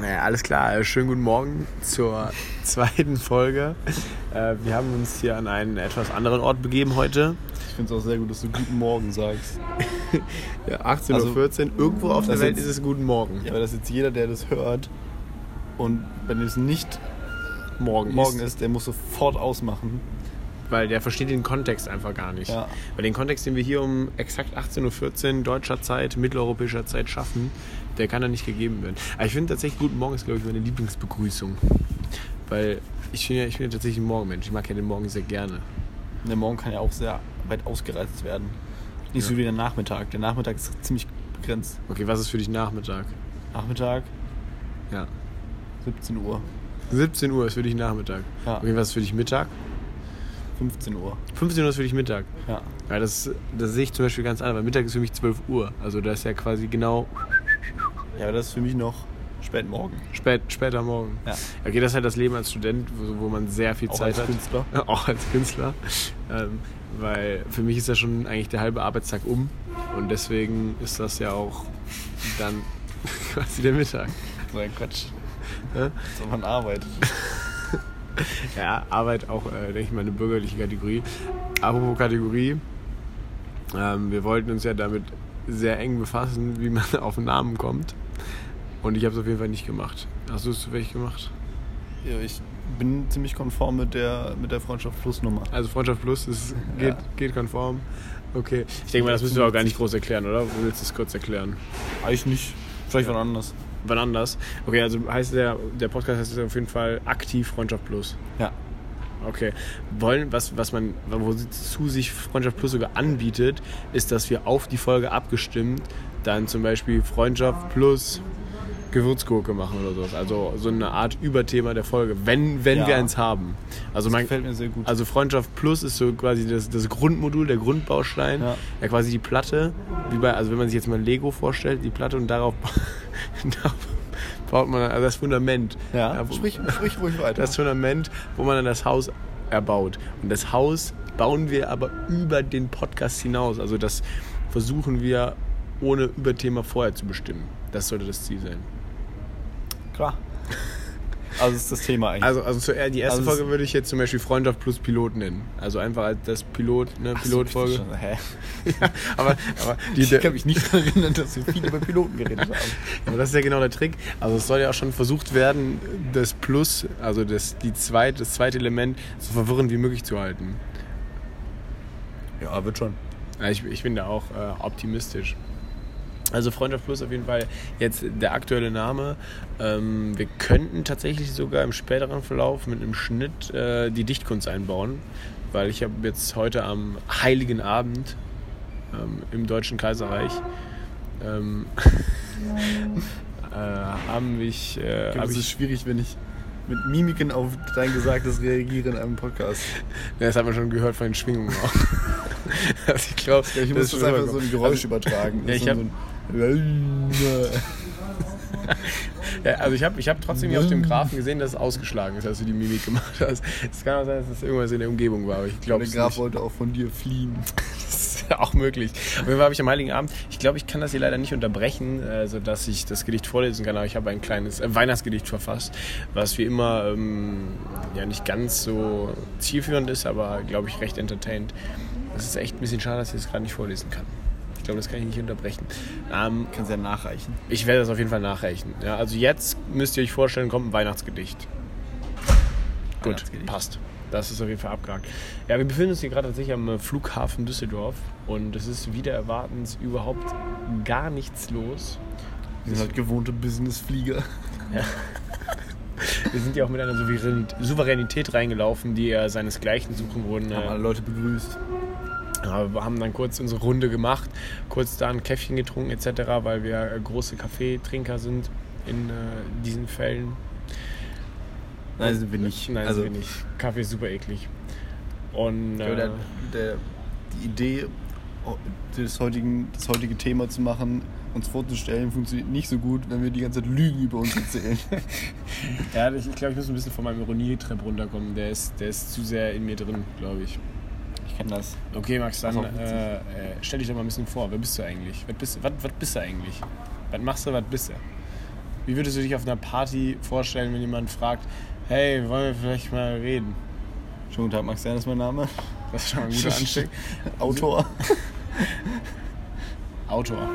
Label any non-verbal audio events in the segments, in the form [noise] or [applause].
Naja, alles klar. Schönen guten Morgen zur zweiten Folge. Äh, Wir haben uns hier an einen etwas anderen Ort begeben heute. Ich finde es auch sehr gut, dass du Guten Morgen sagst. [laughs] Ja, 18.14 Uhr. Irgendwo auf der Welt jetzt- ist es Guten Morgen. Ja, aber dass jetzt jeder, der das hört und wenn es nicht Morgen, morgen ist, ist, der muss sofort ausmachen. Weil der versteht den Kontext einfach gar nicht. Ja. Weil den Kontext, den wir hier um exakt 18.14 Uhr deutscher Zeit, mitteleuropäischer Zeit schaffen, der kann da nicht gegeben werden. Aber ich finde tatsächlich, Guten Morgen ist, glaube ich, meine Lieblingsbegrüßung. Weil ich bin ja, ich bin ja tatsächlich ein Morgenmensch. Ich mag ja den Morgen sehr gerne. Der Morgen kann ja auch sehr weit ausgereizt werden. Nicht so Ja. wie der Nachmittag. Der Nachmittag ist ziemlich begrenzt. Okay, was ist für dich Nachmittag? Nachmittag, Ja. 17 Uhr, 17 Uhr ist für dich Nachmittag. Ja. Okay, was ist für dich Mittag? 15 Uhr. 15 Uhr ist für dich Mittag. Ja. Ja, das, das sehe ich zum Beispiel ganz anders, weil Mittag ist für mich 12 Uhr. Also das ist ja quasi genau Ja, aber das ist für mich noch Spätmorgen. spät, später Morgen. Ja. Okay, das ist halt das Leben als Student, wo, wo man sehr viel Auch Zeit als hat. Künstler. [laughs] Auch als Künstler. Ähm, weil für mich ist ja schon eigentlich der halbe Arbeitstag um. Und deswegen ist das ja auch dann [laughs] quasi der Mittag. So ein Quatsch. [laughs] Ja? So man arbeitet. Ja, Arbeit auch, äh, denke ich mal, eine bürgerliche Kategorie. Apropos Kategorie, ähm, wir wollten uns ja damit sehr eng befassen, wie man [laughs] auf den Namen kommt. Und ich habe es auf jeden Fall nicht gemacht. Hast du es zufällig gemacht? Ja, ich bin ziemlich konform mit der, mit der Freundschaft Plus Nummer. Also Freundschaft Plus ist, [laughs] geht, Ja. geht konform. Okay. Ich denke mal, das müssen wir auch gar nicht groß erklären, oder? Du willst es kurz erklären? Eigentlich nicht. Vielleicht wann anders. Wann anders? Okay, also heißt der, der Podcast heißt auf jeden Fall aktiv Freundschaft Plus. Ja. Okay. Wollen, was, was man, wozu sich Freundschaft Plus sogar anbietet, ist, dass wir auf die Folge abgestimmt dann zum Beispiel Freundschaft Plus Gewürzgurke machen oder sowas. Also so eine Art Überthema der Folge, wenn, wenn Ja. wir eins haben. Also Das man, gefällt mir sehr gut. also Freundschaft Plus ist so quasi das, das Grundmodul, der Grundbaustein. Ja. Ja. quasi die Platte, wie bei, also wenn man sich jetzt mal Lego vorstellt, die Platte und darauf, [laughs] darauf baut man dann- also das Fundament. ja, wo- sprich, sprich ruhig weiter. das Fundament, wo man dann das Haus erbaut. Und das Haus bauen wir aber über den Podcast hinaus. Also das versuchen wir ohne Überthema vorher zu bestimmen. Das sollte das Ziel sein. Klar. Also das ist das Thema eigentlich. Also, also zuerst, die erste Also Folge würde ich jetzt zum Beispiel Freundschaft plus Pilot nennen. Also einfach als das Pilot, ne, Ach so, Pilotfolge. schon, Hä? [laughs] ja, aber, aber, die, Ich kann mich nicht erinnern, dass wir viel über Piloten geredet haben. [laughs] aber das ist ja genau der Trick. Also es soll ja auch schon versucht werden, das Plus, also das, die zweit, das zweite Element, so verwirrend wie möglich zu halten. Ja, wird schon. Ja, ich, ich bin da auch äh, optimistisch. Also Freundschaft Plus auf jeden Fall jetzt der aktuelle Name. Ähm, wir könnten tatsächlich sogar im späteren Verlauf mit einem Schnitt äh, die Dichtkunst einbauen, weil ich habe jetzt heute am Heiligen Abend ähm, im Deutschen Kaiserreich ähm, [laughs] äh, haben mich äh, Ich glaube, hab es ist schwierig, wenn ich mit Mimiken auf dein Gesagtes reagiere in einem Podcast. Ja, das hat man schon gehört von den Schwingungen auch. [laughs] also ich glaube, Ich muss das einfach so ein Geräusch übertragen. ja, ich Das hab- ist so [laughs] Ja, also ich habe ich hab trotzdem hier auf dem Graphen gesehen, dass es ausgeschlagen ist, als du die Mimik gemacht hast. Es kann auch sein, dass es irgendwas in der Umgebung war, aber ich glaube Der es Graf nicht. wollte auch von dir fliehen. [laughs] Das ist auch möglich. Auf jeden Fall habe ich am Heiligen Abend, ich glaube, ich kann das hier leider nicht unterbrechen, äh, sodass ich das Gedicht vorlesen kann, aber ich habe ein kleines äh, Weihnachtsgedicht verfasst, was wie immer ähm, ja nicht ganz so zielführend ist, aber glaube ich recht entertained. Das ist echt ein bisschen schade, dass ich das gerade nicht vorlesen kann. Glaube, das kann ich nicht unterbrechen. Ähm, Kannst ja nachreichen. Ich werde das auf jeden Fall nachreichen. Ja, also jetzt müsst ihr euch vorstellen, kommt ein Weihnachtsgedicht. Gut, Weihnachtsgedicht. passt. Das ist auf jeden Fall abgehakt. Ja, wir befinden uns hier gerade tatsächlich am äh, Flughafen Düsseldorf und es ist wieder erwartens überhaupt gar nichts los. Wir sind halt gewohnte Businessflieger. [laughs] Wir sind ja auch mit einer Souveränität, reingelaufen, die er seinesgleichen suchen wurden. Haben alle Äh, Leute begrüßt. Aber wir haben dann kurz unsere Runde gemacht, kurz da ein Käffchen getrunken etc., weil wir äh, große Kaffeetrinker sind in äh, diesen Fällen. Nein, sind wir nicht. Nein, also, sind wir nicht. Kaffee ist super eklig. Und glaube, äh, der, der, die Idee, oh, das, heutigen, das heutige Thema zu machen, uns vorzustellen, funktioniert nicht so gut, wenn wir die ganze Zeit Lügen über uns erzählen. [laughs] ja, ich, ich glaube, ich muss ein bisschen von meinem Ironietrip runterkommen. Der ist, der ist zu sehr in mir drin, glaube ich. Kenne das. Okay, Max, dann äh, äh, stell dich doch mal ein bisschen vor. Wer bist du eigentlich? Was bist, was, was bist du eigentlich? Was machst du, was bist du? wie würdest du dich auf einer Party vorstellen, wenn jemand fragt, hey, wollen wir vielleicht mal reden? Schönen guten Tag, Max Jan ist mein Name. Das ist schon mal ein guter [laughs] Anstieg. Autor. [laughs] Autor.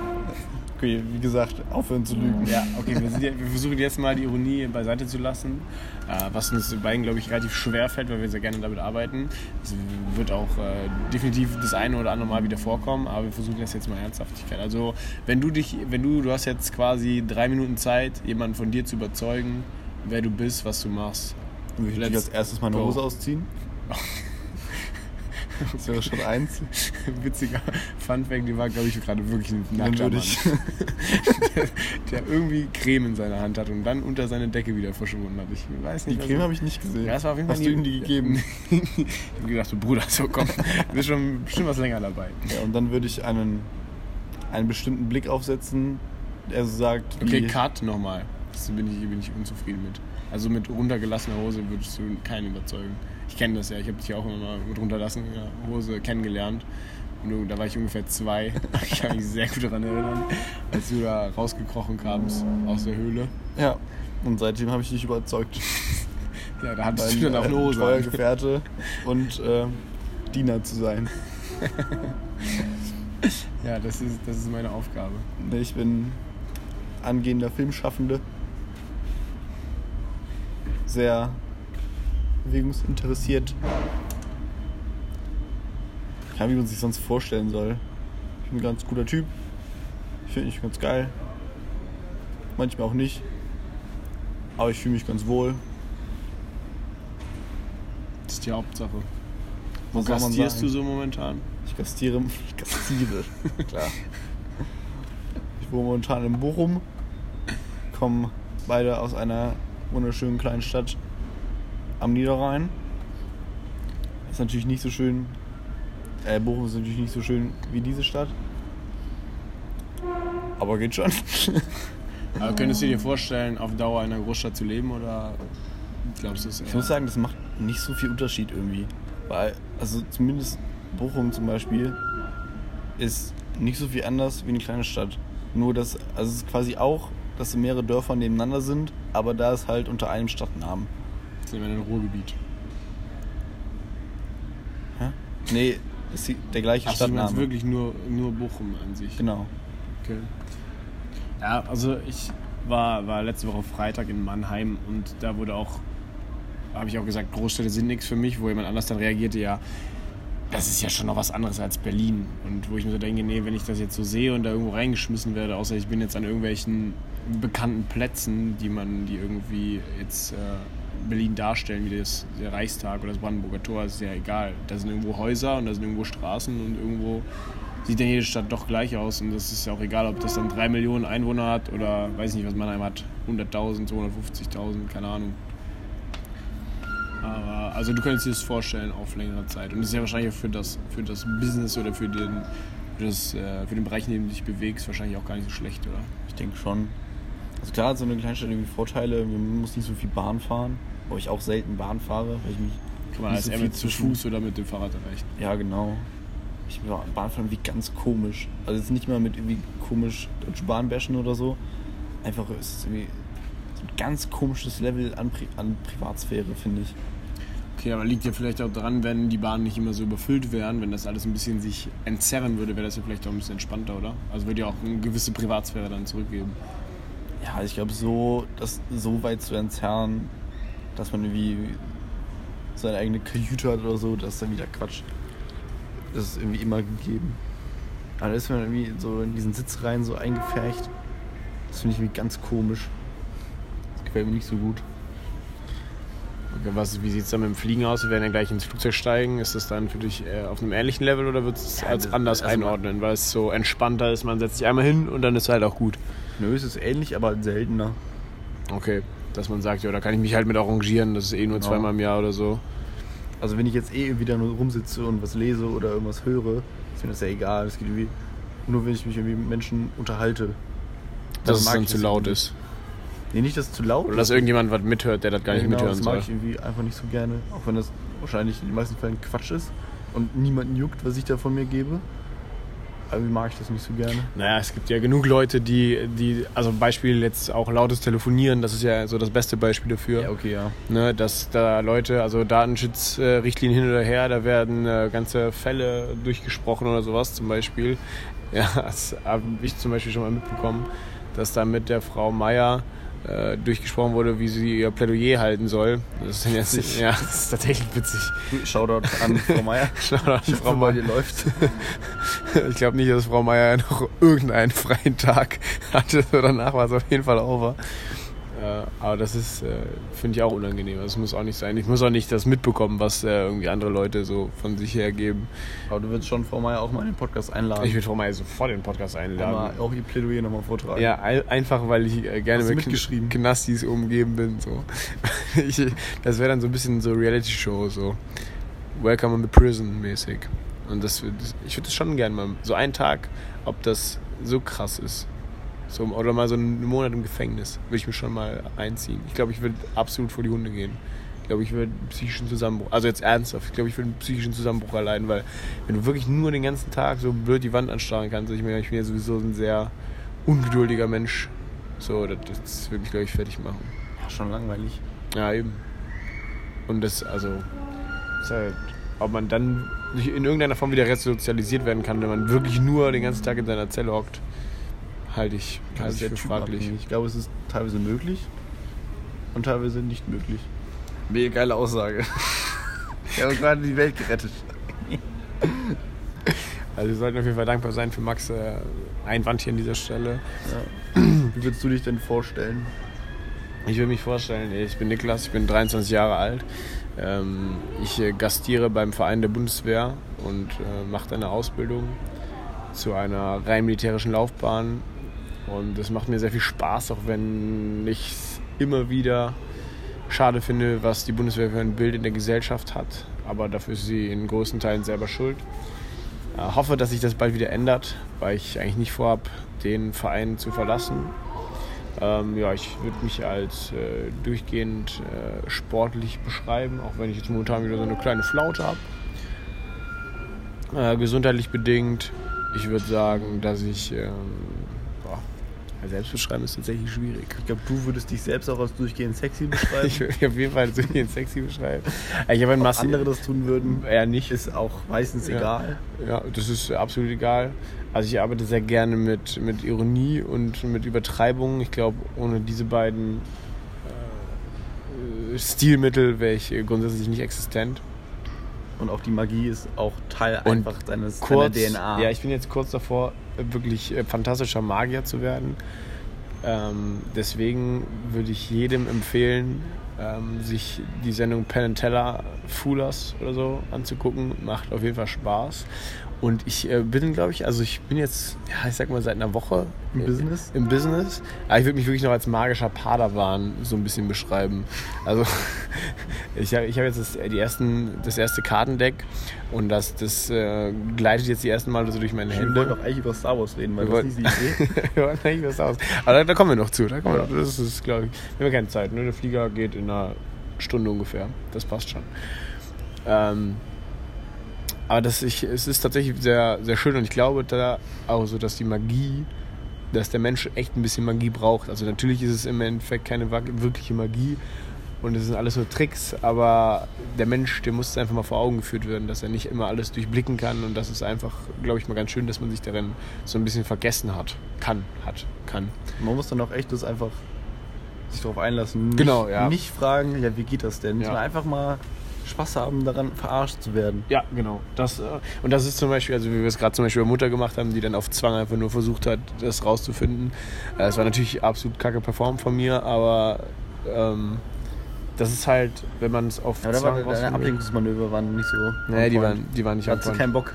Okay, wie gesagt, aufhören zu lügen. Ja, okay, wir, ja- wir versuchen jetzt mal die Ironie beiseite zu lassen, äh, was uns beiden, glaube ich, relativ schwer fällt, weil wir sehr gerne damit arbeiten. Es wird auch äh, definitiv das eine oder andere Mal wieder vorkommen, aber wir versuchen das jetzt mal Ernsthaftigkeit. Also, wenn du dich, wenn du, du hast jetzt quasi drei Minuten Zeit, jemanden von dir zu überzeugen, wer du bist, was du machst. Würde ich als erstes meine go. Hose ausziehen? [laughs] Das wäre schon eins. [laughs] Witziger Funfact, die war, glaube ich, gerade wirklich ein nackter Mann, der, [laughs] der irgendwie Creme in seiner Hand hat und dann unter seine Decke wieder verschwunden hat. Ich weiß Die nicht, was Creme habe ich nicht gesehen. Ja, das war auf jeden Fall Hast du ihm die gegeben? [laughs] ich habe gedacht, du Bruder, so komm, du bist schon bestimmt was länger dabei. Ja, und dann würde ich einen, einen bestimmten Blick aufsetzen, der so sagt, Okay, wie, Cut nochmal. Das bin ich, bin ich unzufrieden mit. Also mit runtergelassener Hose würdest du keinen überzeugen. Ich kenne das ja, ich habe dich auch immer mal mit runterlassener Hose kennengelernt. Und da war ich ungefähr zwei. [laughs] Ich kann mich sehr gut daran erinnern, als du da rausgekrochen kamst aus der Höhle. Ja, und seitdem habe ich dich überzeugt. [laughs] Ja, da hattest du dann auch eine äh, Hose. treuer. Gefährte [laughs] und äh, Diener zu sein. Ja, das ist, das ist meine Aufgabe. Ich bin angehender Filmschaffende. Sehr bewegungsinteressiert. Ja, wie man sich sonst vorstellen soll. Ich bin ein ganz guter Typ. Ich finde mich ganz geil. Manchmal auch nicht. Aber ich fühle mich ganz wohl. Das ist die Hauptsache. Wo Was gastierst du so momentan? Ich gastiere. [laughs] Ich gastiere. Klar. Ich wohne momentan in Bochum. Kommen beide aus einer wunderschönen kleinen Stadt am Niederrhein. Ist natürlich nicht so schön. Äh, Bochum ist natürlich nicht so schön wie diese Stadt. Aber geht schon. [laughs] Aber könntest du dir vorstellen, auf Dauer in einer Großstadt zu leben oder glaubst du es? Ich muss sagen, das macht nicht so viel Unterschied irgendwie. Weil, also zumindest Bochum zum Beispiel ist nicht so viel anders wie eine kleine Stadt. Nur, dass, also es ist quasi auch, dass mehrere Dörfer nebeneinander sind, aber da ist halt unter einem Stadtnamen. Sind wir in einem Ruhrgebiet. Hä? Nee, ist die, der gleiche meinst Stadtname. wirklich nur, nur Bochum an sich. Genau. Okay. Ja, also ich war, war letzte Woche Freitag in Mannheim und da wurde auch, habe ich auch gesagt, Großstädte sind nichts für mich, wo jemand anders dann reagierte, ja, das ist ja schon noch was anderes als Berlin. Und wo ich mir so denke, nee, wenn ich das jetzt so sehe und da irgendwo reingeschmissen werde, außer ich bin jetzt an irgendwelchen bekannten Plätzen, die man, die irgendwie jetzt äh, Berlin darstellen, wie das, der Reichstag oder das Brandenburger Tor, ist ja egal. Da sind irgendwo Häuser und da sind irgendwo Straßen und irgendwo sieht dann jede Stadt doch gleich aus und das ist ja auch egal, ob das dann drei Millionen Einwohner hat oder weiß nicht, was Mannheim hat, 100.000, 250.000, keine Ahnung. Aber also du könntest dir das vorstellen auf längere Zeit und das ist ja wahrscheinlich für das, für das Business oder für den, für, das, äh, für den Bereich, in dem du dich bewegst, wahrscheinlich auch gar nicht so schlecht, oder? Ich denke schon. Also klar hat so eine Kleinstadt irgendwie Vorteile. Man muss nicht so viel Bahn fahren. Wo ich auch selten Bahn fahre, weil ich mich Kann man als so viel zu Fuß oder mit dem Fahrrad erreichen. Ja, genau. Ich bin Bahnfahren wie ganz komisch. Also jetzt nicht mal mit irgendwie komisch Deutsche Bahn bashen oder so. Einfach ist es irgendwie so ein ganz komisches Level an, Pri an Privatsphäre, finde ich. Okay, aber liegt ja vielleicht auch daran, wenn die Bahnen nicht immer so überfüllt wären, wenn das alles ein bisschen sich entzerren würde, wäre das ja vielleicht auch ein bisschen entspannter, oder? Also würde ja auch eine gewisse Privatsphäre dann zurückgeben. Ja, ich glaube, so, das so weit zu entzerren, dass man irgendwie seine eigene Kajüte hat oder so, das ist dann wieder Quatsch. Das ist irgendwie immer gegeben. Aber da ist man irgendwie so in diesen Sitzreihen so eingefärcht. Das finde ich irgendwie ganz komisch. Das gefällt mir nicht so gut. Okay, was, wie sieht es dann mit dem Fliegen aus? Wir werden ja gleich ins Flugzeug steigen. Ist das dann für dich äh, auf einem ähnlichen Level oder würdest du es Ja, als das- anders also einordnen, weil es so entspannter ist? Man setzt sich einmal hin und dann ist halt auch gut. Nö, es ist ähnlich, aber seltener. Okay, dass man sagt, ja, da kann ich mich halt mit arrangieren, das ist eh nur Genau. zweimal im Jahr oder so. Also wenn ich jetzt eh wieder nur rumsitze und was lese oder irgendwas höre, ist mir das ja egal. Es geht irgendwie nur, wenn ich mich irgendwie mit Menschen unterhalte. Dass es dann zu laut ist. Nee, nicht, dass es zu laut Oder dass irgendjemand was mithört, der das gar nicht genau, mithören das mag soll. ich irgendwie einfach nicht so gerne. Auch wenn das wahrscheinlich in den meisten Fällen Quatsch ist und niemanden juckt, was ich da von mir gebe. Irgendwie mag ich das nicht so gerne. Naja, es gibt ja genug Leute, die, die, also Beispiel jetzt auch lautes Telefonieren, das ist ja so das beste Beispiel dafür. Ja, okay, ja. Ne, dass da Leute, also Datenschutzrichtlinien hin oder her, da werden äh, ganze Fälle durchgesprochen oder sowas zum Beispiel. [laughs] Ja, das habe ich zum Beispiel schon mal mitbekommen, dass da mit der Frau Meier äh, durchgesprochen wurde, wie sie ihr Plädoyer halten soll. Das ist, jetzt, Witzig. ja, das ist tatsächlich witzig. Shoutout an Frau Meier. [laughs] Shoutout an Frau Meier. dir läuft. [laughs] Ich glaube nicht, dass Frau Meier noch irgendeinen freien Tag hatte. So danach war es auf jeden Fall over. Äh, aber das ist, äh, finde ich auch unangenehm. Das muss auch nicht sein. Ich muss auch nicht das mitbekommen, was äh, irgendwie andere Leute so von sich her geben. Aber du willst schon Frau Meier auch mal in den Podcast einladen. Ich würde Frau Meier sofort in den Podcast einladen. mal auch ihr Plädoyer nochmal vortragen. Ja, ein- einfach weil ich gerne mit Knastis umgeben bin. So. [laughs] ich, das wäre dann so ein bisschen so Reality-Show, so Welcome in the Prison mäßig. Und das ich würde das schon gerne mal, so einen Tag, ob das so krass ist. So, oder mal so einen Monat im Gefängnis, würde ich mir schon mal einziehen. Ich glaube, ich würde absolut vor die Hunde gehen. Ich glaube, ich würde einen psychischen Zusammenbruch, also jetzt ernsthaft, ich glaube, ich würde einen psychischen Zusammenbruch erleiden, weil wenn du wirklich nur den ganzen Tag so blöd die Wand anstarren kannst, ich, meine, ich bin ja sowieso ein sehr ungeduldiger Mensch, so, das, das würde mich, glaube ich, fertig machen. Ja, schon langweilig. Ja, eben. Und das, also, ist halt, ob man dann in irgendeiner Form wieder resozialisiert werden kann, wenn man wirklich nur den ganzen Tag in seiner Zelle hockt, halte ich, halte ich für fraglich. Ich glaube, es ist teilweise möglich und teilweise nicht möglich. Mega geile Aussage. [laughs] Ich habe gerade die Welt gerettet. Also wir sollten auf jeden Fall dankbar sein für Max äh, Einwand hier an dieser Stelle. Ja. Wie würdest du dich denn vorstellen? Ich will mich vorstellen, ich bin Niklas, ich bin 23 Jahre alt. Ähm, ich äh, gastiere beim Verein der Bundeswehr und äh, mache eine Ausbildung zu einer rein militärischen Laufbahn. Und es macht mir sehr viel Spaß, auch wenn ich es immer wieder schade finde, was die Bundeswehr für ein Bild in der Gesellschaft hat. Aber dafür ist sie in großen Teilen selber schuld. Äh, hoffe, dass sich das bald wieder ändert, weil ich eigentlich nicht vorhabe, den Verein zu verlassen. Ähm, ja, ich würde mich als äh, durchgehend äh, sportlich beschreiben, auch wenn ich jetzt momentan wieder so eine kleine Flaute habe. Äh, gesundheitlich bedingt. Ich würde sagen, dass ich. Ja, selbst beschreiben ist tatsächlich schwierig. Ich glaube, du würdest dich selbst auch als durchgehend sexy [laughs] beschreiben. Ich würde mich auf jeden Fall durchgehend sexy beschreiben. Ich habe ein Ob andere das tun würden, eher nicht. ist auch meistens Ja. egal. Ja, das ist absolut egal. Also ich arbeite sehr gerne mit, mit Ironie und mit Übertreibung. Ich glaube, ohne diese beiden äh, Stilmittel wäre ich grundsätzlich nicht existent. Und auch die Magie ist auch Teil Und einfach deines Kurz, deiner DNA. ja, ich bin jetzt kurz davor, äh, wirklich äh, fantastischer Magier zu werden. Ähm, deswegen würde ich jedem empfehlen, ähm, sich die Sendung Penn Teller Foolers oder so anzugucken. Macht auf jeden Fall Spaß. Und ich äh, bin, glaube ich, also ich bin jetzt, ja, ich sag mal, seit einer Woche Im äh, Business? Im Business. Aber ich würde mich wirklich noch als magischer Padawan so ein bisschen beschreiben. Also [laughs] ich habe ich hab jetzt das, die ersten, das erste Kartendeck und das, das äh, gleitet jetzt die ersten Mal so durch meine Wir Hände. wollten doch eigentlich über Star Wars reden, weil Wir das ist die Idee. [laughs] Wir wollten eigentlich was aus. Aber da, da kommen wir noch zu. Da kommen wir noch. Das ist, glaube ich. Wir haben keine Zeit. Ne? Der Flieger geht in einer Stunde ungefähr. Das passt schon. Ähm, aber das, ich, es ist tatsächlich sehr, sehr schön und ich glaube da auch so, dass die Magie, dass der Mensch echt ein bisschen Magie braucht. Also natürlich ist es im Endeffekt keine wirkliche Magie und es sind alles nur Tricks, aber der Mensch, dem muss es einfach mal vor Augen geführt werden, dass er nicht immer alles durchblicken kann und das ist einfach, glaube ich, mal ganz schön, dass man sich darin so ein bisschen vergessen hat. Kann, hat, kann. Man muss dann auch echt das einfach sich darauf einlassen. Nicht, Genau, ja. Nicht fragen, ja, wie geht das denn? Ja. Sondern einfach mal Spaß haben, daran verarscht zu werden. Ja, genau. Das, äh, und das ist zum Beispiel, also wie wir es gerade zum Beispiel bei Mutter gemacht haben, die dann auf Zwang einfach nur versucht hat, das rauszufinden. Äh, Es war natürlich absolut kacke performt von mir, aber ähm, das ist halt, wenn man es auf Aber war Zwang deine rausfinden will- Ablenkungsmanöver waren nicht so. Nee, die waren, die waren nicht hattest du keinen Bock.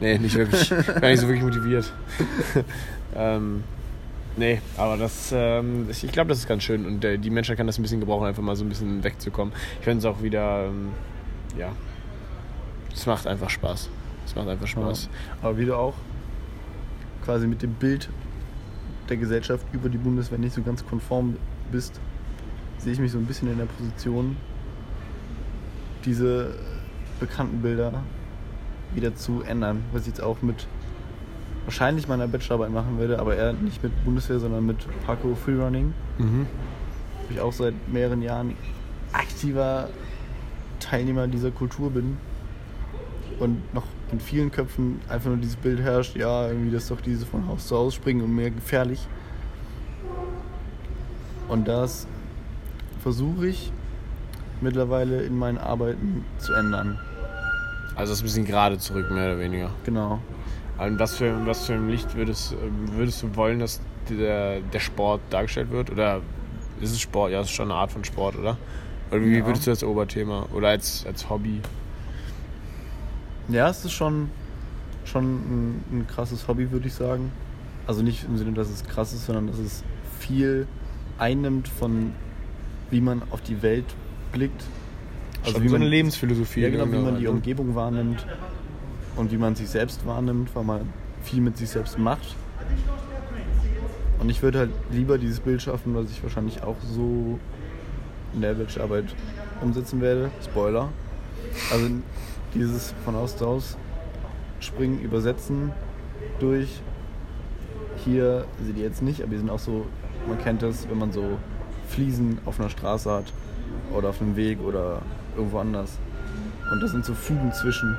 Nee, nicht wirklich. War nicht so wirklich motiviert. [laughs] ähm, nee, aber das, ähm, ich glaube, das ist ganz schön und äh, die Menschheit kann das ein bisschen gebrauchen, einfach mal so ein bisschen wegzukommen. Ich finde es auch wieder, ähm, ja, es macht einfach Spaß. Es macht einfach Spaß. Aber wie du auch quasi mit dem Bild der Gesellschaft über die Bundeswehr nicht so ganz konform bist, sehe ich mich so ein bisschen in der Position, diese bekannten Bilder wieder zu ändern. Was ich jetzt auch mit wahrscheinlich meiner Bachelorarbeit machen werde, aber eher nicht mit Bundeswehr, sondern mit Parkour Freerunning. Mhm. Wo ich auch seit mehreren Jahren aktiver Teilnehmer dieser Kultur bin. Und noch in vielen Köpfen einfach nur dieses Bild herrscht, ja, irgendwie das doch diese von Haus zu Haus springen und mehr gefährlich. Und das versuche ich mittlerweile in meinen Arbeiten zu ändern. Also das ein bisschen gerade zurück, mehr oder weniger. Genau. In was für, in was für ein Licht würdest, würdest du wollen, dass der, der Sport dargestellt wird? Oder ist es Sport? Ja, es ist schon eine Art von Sport, oder? Oder wie Ja. würdest du das Oberthema? Oder als, als Hobby? Ja, es ist schon, schon ein, ein krasses Hobby, würde ich sagen. Also nicht im Sinne, dass es krass ist, sondern dass es viel einnimmt von wie man auf die Welt blickt. Also wie wie so man- eine Lebensphilosophie. Ja, genau, wie man die ne? Umgebung wahrnimmt und wie man sich selbst wahrnimmt, weil man viel mit sich selbst macht. Und ich würde halt lieber dieses Bild schaffen, was ich wahrscheinlich auch so in der Bachelorarbeit umsetzen werde. Spoiler. Also dieses von Haus zu Haus springen, übersetzen durch. Hier sind die jetzt nicht, aber die sind auch so, man kennt das, wenn man so Fliesen auf einer Straße hat oder auf einem Weg oder irgendwo anders. Und das sind so Fugen zwischen.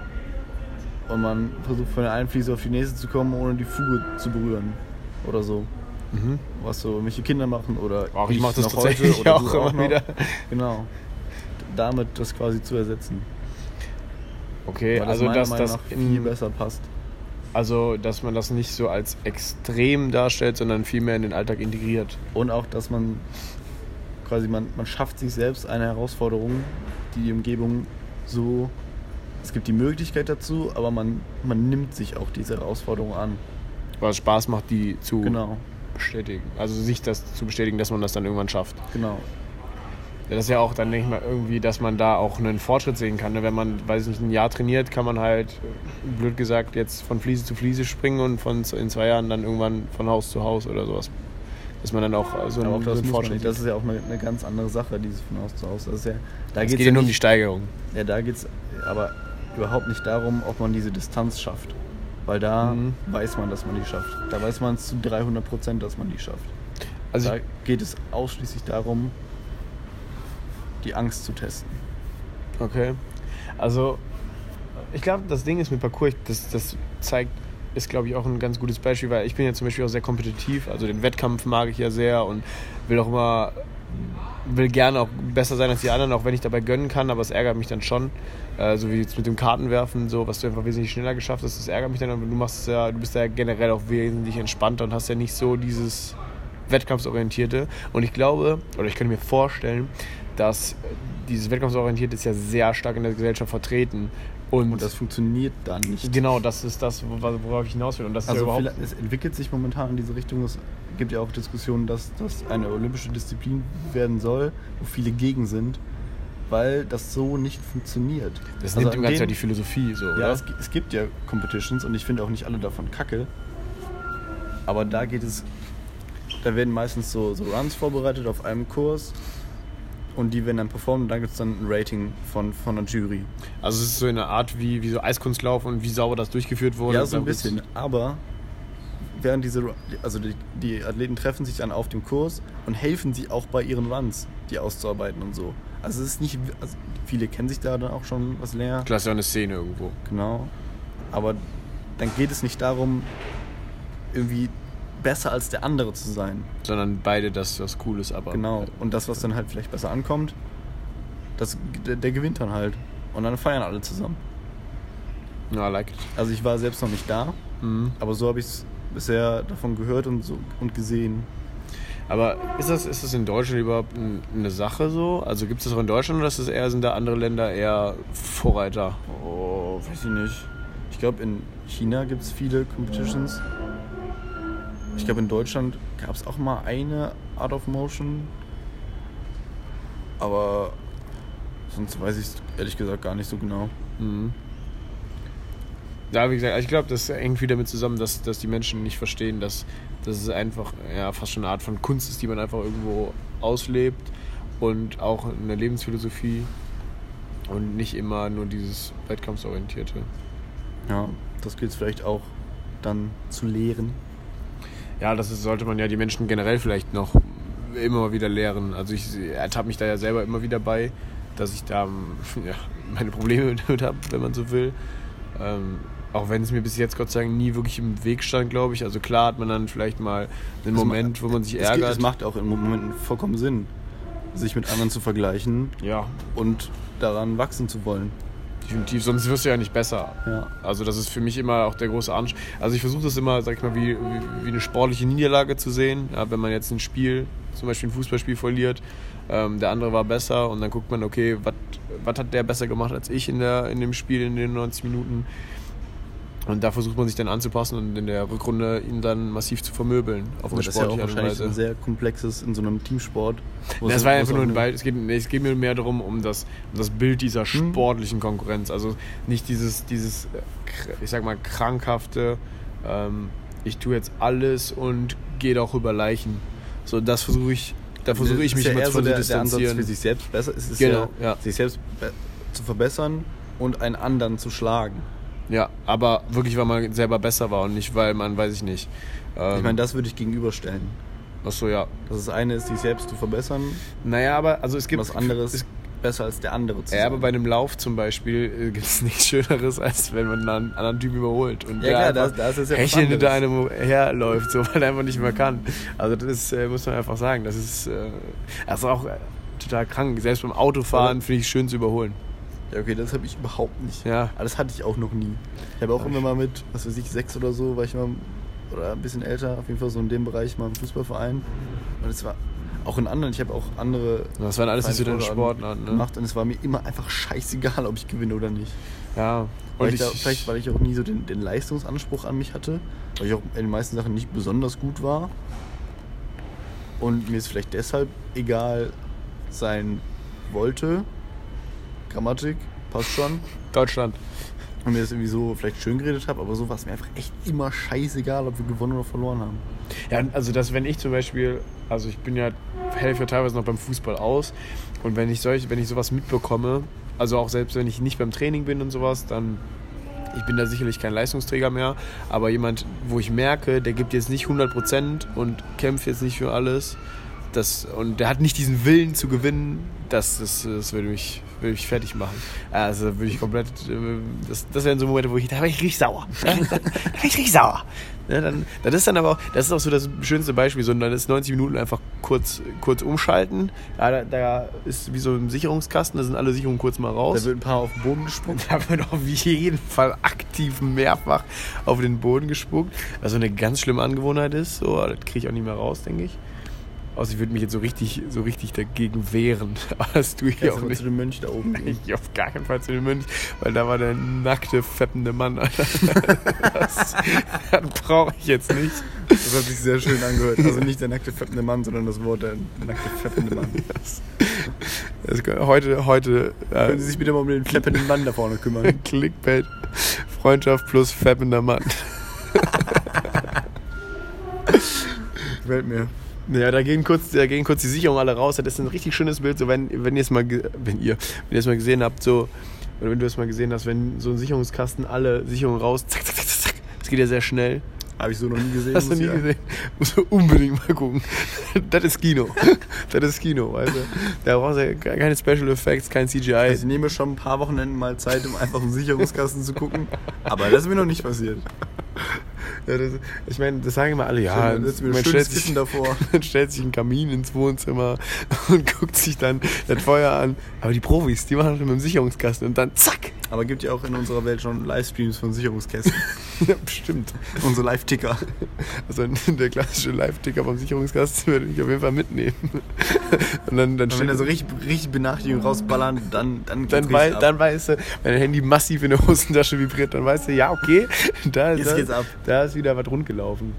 Und man versucht von der einen Fliese auf die nächste zu kommen, ohne die Fuge zu berühren. Oder so. Mhm. Was so irgendwelche Kinder machen oder Auch ich mach das noch tatsächlich oder [laughs] auch du immer wieder. Genau. Damit das quasi zu ersetzen. Okay, Weil also meiner dass Meinung das viel besser passt. also dass man das nicht so als extrem darstellt, sondern vielmehr in den Alltag integriert. Und auch, dass man quasi, man, man schafft sich selbst eine Herausforderung, die die Umgebung so. Es gibt die Möglichkeit dazu, aber man, man nimmt sich auch diese Herausforderung an. Weil es Spaß macht, die zu Genau, bestätigen. Also sich das zu bestätigen, dass man das dann irgendwann schafft. genau. Ja, Das ist ja auch dann nicht mal irgendwie, dass man da auch einen Fortschritt sehen kann. ne? Wenn man, weiß ich nicht, ein Jahr trainiert, kann man halt, blöd gesagt, jetzt von Fliese zu Fliese springen und von in zwei Jahren dann irgendwann von Haus zu Haus oder sowas. Dass man dann auch so einen, auch so das, man Fortschritt nicht. das ist ja auch eine, eine ganz andere Sache, dieses von Haus zu Haus. Das ist ja, da Es geht's geht ja nur um die Steigerung. Ja, da geht es aber überhaupt nicht darum, ob man diese Distanz schafft. Weil da Mhm. weiß man, dass man die schafft. Da weiß man zu 300 Prozent, dass man die schafft. Also da geht es ausschließlich darum, die Angst zu testen. Okay. Also, ich glaube, das Ding ist mit Parcours, das, das zeigt, ist, glaube ich, auch ein ganz gutes Beispiel, weil ich bin ja zum Beispiel auch sehr kompetitiv. Also den Wettkampf mag ich ja sehr und will auch immer, will gerne auch besser sein als die anderen, auch wenn ich dabei gönnen kann, aber es ärgert mich dann schon. Äh, so wie jetzt mit dem Kartenwerfen, so was du einfach wesentlich schneller geschafft hast, das ärgert mich dann, aber du machst ja, du bist ja generell auch wesentlich entspannter und hast ja nicht so dieses Wettkampfsorientierte. Und ich glaube, oder ich könnte mir vorstellen, dass dieses Wettkampfsorientierte ist ja sehr stark in der Gesellschaft vertreten. Und, Und das funktioniert dann nicht. genau, das ist das, wor- worauf ich hinaus will. Und das ist ja Also überhaupt. es entwickelt sich momentan in diese Richtung. Es gibt ja auch Diskussionen, dass das eine olympische Disziplin werden soll, wo viele gegen sind, weil das so nicht funktioniert. Das Also nimmt dem an Ganzen ja die Philosophie so, Ja, oder? es, es gibt ja Competitions und ich finde auch nicht alle davon kacke. Aber da geht es, da werden meistens so, so Runs vorbereitet auf einem Kurs und die werden dann performt und dann gibt es dann ein Rating von, von einer Jury. Also es ist so eine Art wie, wie so Eiskunstlauf und wie sauber das durchgeführt wurde. ja, so ein bisschen. Aber während diese, also die, die Athleten treffen sich dann auf dem Kurs und helfen sich auch bei ihren Runs, die auszuarbeiten und so. Also es ist nicht, also viele kennen sich da dann auch schon was länger. Klar, ist ja eine Szene irgendwo. Genau. Aber dann geht es nicht darum, irgendwie besser als der andere zu sein. Sondern beide das, was cool ist, aber. Genau. Und das, was dann halt vielleicht besser ankommt, das, der, der gewinnt dann halt. Und dann feiern alle zusammen. Ja, I like it. Also ich war selbst noch nicht da, Mhm. aber so habe ich es bisher davon gehört und, so, und gesehen. Aber ist das, ist das in Deutschland überhaupt ein- eine Sache so? Also gibt es das auch in Deutschland oder ist das eher, sind da andere Länder eher Vorreiter? Oh, weiß ich nicht. Ich glaube, in China gibt es viele Competitions. Ich glaube, in Deutschland gab es auch mal eine Art of Motion. Aber sonst weiß ich es ehrlich gesagt gar nicht so genau. Mhm. Ja, wie gesagt, ich glaube, das hängt viel damit zusammen, dass, dass die Menschen nicht verstehen, dass, dass es einfach ja, fast schon eine Art von Kunst ist, die man einfach irgendwo auslebt und auch eine Lebensphilosophie und nicht immer nur dieses Wettkampfsorientierte. Ja, das gilt es vielleicht auch dann zu lehren. Ja, das ist, sollte man ja die Menschen generell vielleicht noch immer wieder lehren. Also ich ertappe mich da ja selber immer wieder bei, dass ich da [laughs] ja, meine Probleme damit habe, wenn man so will. Ähm, auch wenn es mir bis jetzt Gott sei Dank nie wirklich im Weg stand, glaube ich. Also klar hat man dann vielleicht mal einen Moment, wo man sich Es, ärgert. es macht auch in Momenten vollkommen Sinn, sich mit anderen zu vergleichen ja, und daran wachsen zu wollen. Definitiv. Sonst wirst du ja nicht besser. Ja. Also das ist für mich immer auch der große Anspruch. Also ich versuche das immer, sag ich mal, wie, wie, wie eine sportliche Niederlage zu sehen. Ja, wenn man jetzt ein Spiel, zum Beispiel ein Fußballspiel verliert, ähm, der andere war besser und dann guckt man, okay, was hat der besser gemacht als ich in, der, in dem Spiel in den 90 Minuten. Und da versucht man sich dann anzupassen und in der Rückrunde ihn dann massiv zu vermöbeln. Auf eine das ist ja auch wahrscheinlich Weise. ein sehr komplexes in so einem Teamsport. wo Das es- war einfach nur ein Beispiel. Es geht, nee, es geht mir mehr darum, um das, um das Bild dieser sportlichen Konkurrenz. Also nicht dieses, dieses, äh, ich sag mal, krankhafte, ähm, ich tue jetzt alles und gehe auch über Leichen. So, das versuche ich, da versuche ich mich ja immer eher zu so der, der Ansatz distanzieren. für sich selbst besser. Es ist Genau, ja, ja. sich selbst zu verbessern und einen anderen zu schlagen. Ja, aber wirklich, weil man selber besser war und nicht, weil man, weiß ich nicht. Ähm, Ich meine, das würde ich gegenüberstellen. achso, ja. Dass das eine ist, sich selbst zu verbessern, Naja, aber also es gibt was anderes es, besser als der andere zu Ja, sein. aber bei einem Lauf zum Beispiel gibt es [laughs] nichts Schöneres, als wenn man einen anderen Typen überholt. Und Ja, der klar, einfach das- das ist ja was hechelnd hinter einem herläuft, so, [laughs] weil er einfach nicht mehr kann. Also das ist, äh, muss man einfach sagen. Das ist, äh, das ist auch äh, total krank. Selbst beim Autofahren finde ich es schön zu überholen. Ja, okay, das habe ich überhaupt nicht. Ja. Aber das hatte ich auch noch nie. Ich habe auch immer mal mit, was weiß ich, sechs oder so, war ich mal, oder ein bisschen älter, auf jeden Fall so in dem Bereich mal im Fußballverein. Und es war auch in anderen, ich habe auch andere Das waren alles nicht so deine Vereinssportarten Sportarten. Ne? gemacht und es war mir immer einfach scheißegal, ob ich gewinne oder nicht. Ja. Weil ich, da, vielleicht, weil ich auch nie so den, den Leistungsanspruch an mich hatte, weil ich auch in den meisten Sachen nicht besonders gut war. Und mir es vielleicht deshalb egal sein wollte. Grammatik, passt schon. Deutschland. Und mir das irgendwie so vielleicht schön geredet habe, aber so war es mir einfach echt immer scheißegal, ob wir gewonnen oder verloren haben. Ja, also dass wenn ich zum Beispiel, also ich bin ja, helfe teilweise noch beim Fußball aus und wenn ich solch, wenn ich sowas mitbekomme, also auch selbst wenn ich nicht beim Training bin und sowas, dann ich bin da sicherlich kein Leistungsträger mehr, aber jemand, wo ich merke, der gibt jetzt nicht 100% und kämpft jetzt nicht für alles, das, und der hat nicht diesen Willen zu gewinnen, das, das, das würde mich, würde mich fertig machen. Also würde ich komplett, äh, das, das wären so Momente, wo ich, da wäre ich richtig sauer. [laughs] Da wäre ich richtig sauer. Ne, dann, das ist dann aber auch, das ist auch so das schönste Beispiel, so dann ist 90 Minuten einfach kurz, kurz umschalten. Ja, da, da ist wie so ein Sicherungskasten, da sind alle Sicherungen kurz mal raus. Da wird ein paar auf den Boden gesprungen. [laughs] Da wird auf jeden Fall aktiv mehrfach auf den Boden gespuckt. Was so eine ganz schlimme Angewohnheit ist. So, das kriege ich auch nicht mehr raus, denke ich. Außer ich würde mich jetzt so richtig, so richtig dagegen wehren. Aber das tue ich Kannst auch du nicht. zu dem Mönch da oben gehen. [laughs] Ich auf gar keinen Fall zu dem Mönch, weil da war der nackte, fettende Mann. [laughs] Das, das brauche ich jetzt nicht. Das hat sich sehr schön angehört. Also nicht der nackte fettende Mann, sondern das Wort der nackte fettende Mann. Das, das, heute, heute äh, Können Sie sich bitte mal um den fettenden Mann da vorne kümmern? [laughs] Clickbait. Freundschaft plus fettender Mann. Gefällt mir. Ja, da gehen kurz, da gehen kurz die Sicherungen alle raus. Das ist ein richtig schönes Bild. So, wenn, wenn ihr es mal, wenn ihr, wenn ihr es mal gesehen habt, so, oder wenn du es mal gesehen hast, wenn so ein Sicherungskasten alle Sicherungen raus, zack, zack, zack, zack. Das geht ja sehr schnell. Habe ich so noch nie gesehen. Hast du muss nie ich- gesehen? Musst du unbedingt mal gucken. [laughs] Das ist Kino. [laughs] Das ist Kino, weißt du? Da brauchst du ja keine Special Effects, kein CGI. Also ich nehme schon ein paar Wochenenden mal Zeit, um einfach im Sicherungskasten zu gucken. Aber das ist mir noch nicht passiert. Ja, das, ich meine, das sagen immer alle, ja, ein man stellt sich, [laughs] man stellt sich einen Kamin ins Wohnzimmer und [laughs] guckt sich dann das Feuer an. Aber die Profis, die machen das mit dem Sicherungskasten und dann zack. Aber gibt ja auch in unserer Welt schon Livestreams von Sicherungskästen. [laughs] Ja, bestimmt. Unsere Live-Ticker. Also [laughs] der klassische Live-Ticker vom Sicherungskasten [laughs] würde ich auf jeden Fall mitnehmen. Und dann, dann, Und wenn da so richtig, richtig Benachrichtigungen rausballern, dann, dann dann, wei ab. dann weißt du, wenn dein Handy massiv in der Hosentasche vibriert, dann weißt du, ja, okay, da, Jetzt da, geht's ab. da ist wieder was rundgelaufen.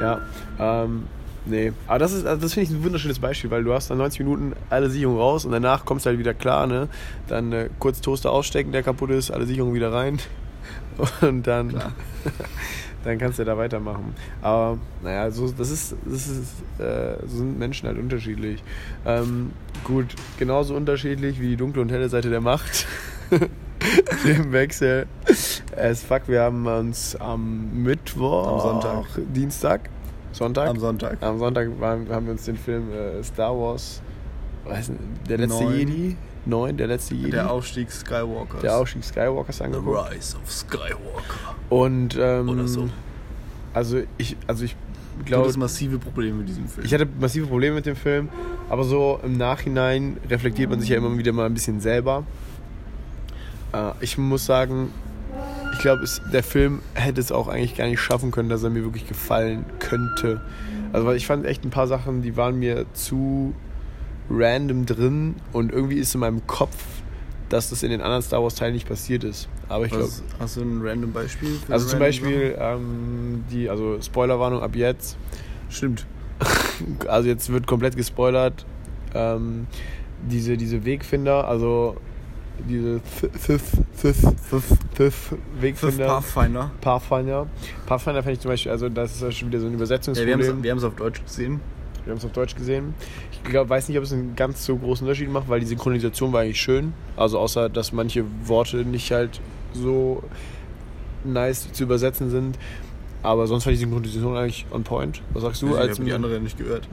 Ja, ähm, nee. Aber das ist, also das finde ich ein wunderschönes Beispiel, weil du hast dann 90 Minuten alle Sicherungen raus und danach kommst du halt wieder klar, ne? Dann äh, kurz Toaster ausstecken, der kaputt ist, alle Sicherungen wieder rein. [laughs] Und dann, [laughs] dann kannst du da weitermachen. Aber naja, so, das ist, das ist, äh, so sind Menschen halt unterschiedlich. Ähm, gut, genauso unterschiedlich wie die dunkle und helle Seite der Macht. [laughs] Themenwechsel. As fuck, wir haben uns am Mittwoch, Am Sonntag. Dienstag, Sonntag, Am Sonntag. am Sonntag waren, haben wir uns den Film äh, Star Wars, weiß nicht, der letzte Neun. Jedi, neun, der letzte Jedi, Der Aufstieg Skywalkers. der Aufstieg Skywalkers The angeguckt. Rise of Skywalker. Und ähm, Oder so. also ich, also ich Du glaube, hattest massive Probleme mit diesem Film. Ich hatte massive Probleme mit dem Film, aber so im Nachhinein reflektiert man sich ja immer wieder mal ein bisschen selber. Äh, ich muss sagen, glaube, der Film hätte es auch eigentlich gar nicht schaffen können, dass er mir wirklich gefallen könnte. Also weil ich fand echt ein paar Sachen, die waren mir zu random drin und irgendwie ist in meinem Kopf, dass das in den anderen Star Wars Teilen nicht passiert ist. Aber ich glaube, hast du ein random Beispiel? also zum Beispiel ähm, die, also Spoilerwarnung ab jetzt? Stimmt. [laughs] also jetzt wird komplett gespoilert, ähm, diese, diese Wegfinder, also diese Wegfinder, Pathfinder. Pathfinder. Pathfinder fände ich zum Beispiel, also das ist ja schon wieder so ein Ja, Übersetzungsproblem. wir haben es auf Deutsch gesehen. Wir haben es auf Deutsch gesehen. Ich glaub, weiß nicht, ob es einen ganz so großen Unterschied macht, weil die Synchronisation war eigentlich schön. Also außer, dass manche Worte nicht halt so nice zu übersetzen sind. Aber sonst war die Synchronisation eigentlich on point. Was sagst du? ich als habe die andere nicht gehört.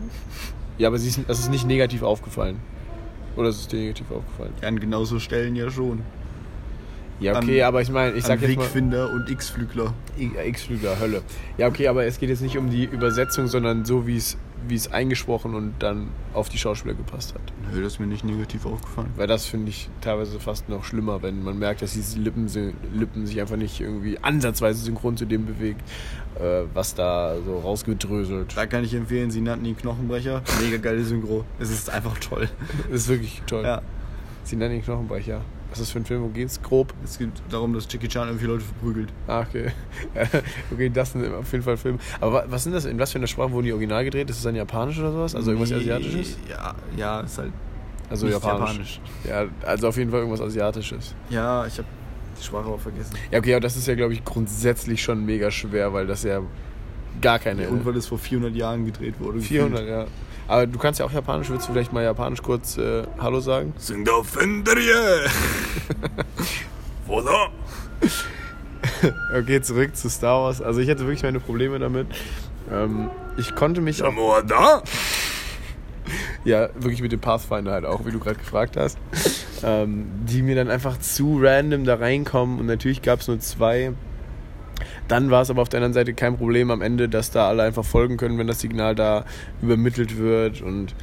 ja, aber sie ist, es ist nicht negativ aufgefallen. Oder ist es dir negativ aufgefallen? Ja, an genauso Stellen ja schon. Ja, okay, An- aber ich meine, ich An sag jetzt mal Wegfinder und X-Flügler. X-Flügler, Hölle. Ja, okay, aber es geht jetzt nicht um die Übersetzung, sondern so, wie es wie es eingesprochen und dann auf die Schauspieler gepasst hat. Nö, das ist mir nicht negativ aufgefallen. Weil das finde ich teilweise fast noch schlimmer, wenn man merkt, dass diese Lippen, Lippen sich einfach nicht irgendwie ansatzweise synchron zu dem bewegt, äh, was da so rausgedröselt. Da kann ich empfehlen, sie nannten ihn Knochenbrecher. Mega geile Synchro. Es ist einfach toll. [laughs] Das ist wirklich toll. Ja. Sie nennen ihn Knochenbrecher. Was ist das für ein Film? Wo geht's? Grob? Es geht darum, dass Jackie Chan irgendwie Leute verprügelt. Ah, okay. [laughs] okay, das sind auf jeden Fall Filme. Aber wa- was sind das? In was für einer Sprache wurden die original gedreht? Ist das dann Japanisch oder sowas? Also irgendwas Nee, Asiatisches? Ja, ja, ist halt Also nicht Japanisch. Ja, also auf jeden Fall irgendwas Asiatisches. Ja, ich habe die Sprache auch vergessen. Ja, okay, aber das ist ja, glaube ich, grundsätzlich schon mega schwer, weil das ja gar keine. Der Unfall ist vor 400 Jahren gedreht wurde. 400, ja. Aber du kannst ja auch Japanisch. Willst du vielleicht mal Japanisch kurz äh, Hallo sagen? Sind auf Fenderie! [laughs] Oder? Okay, zurück zu Star Wars. Also ich hatte wirklich meine Probleme damit. Ähm, ich konnte mich auch, da? ja, wirklich mit dem Pathfinder halt auch, wie du gerade gefragt hast, ähm, die mir dann einfach zu random da reinkommen und natürlich gab es nur zwei. Dann war es aber auf der anderen Seite kein Problem am Ende, dass da alle einfach folgen können, wenn das Signal da übermittelt wird und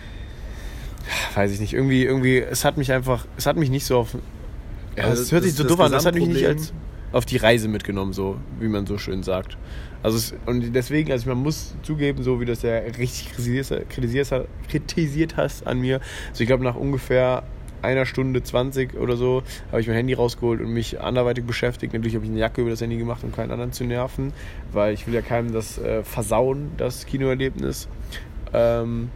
weiß ich nicht, irgendwie, irgendwie, es hat mich einfach, es hat mich nicht so auf, ja, Also es hört sich so doof an, das hat mich nicht als auf die Reise mitgenommen, so wie man so schön sagt. Also es, und deswegen, also man muss zugeben, so wie das ja richtig kritisiert, kritisiert, kritisiert hast an mir. Also ich glaube nach ungefähr einer Stunde 20 oder so habe ich mein Handy rausgeholt und mich anderweitig beschäftigt. Natürlich habe ich eine Jacke über das Handy gemacht, um keinen anderen zu nerven, weil ich will ja keinem das äh, versauen, das Kinoerlebnis. Ähm,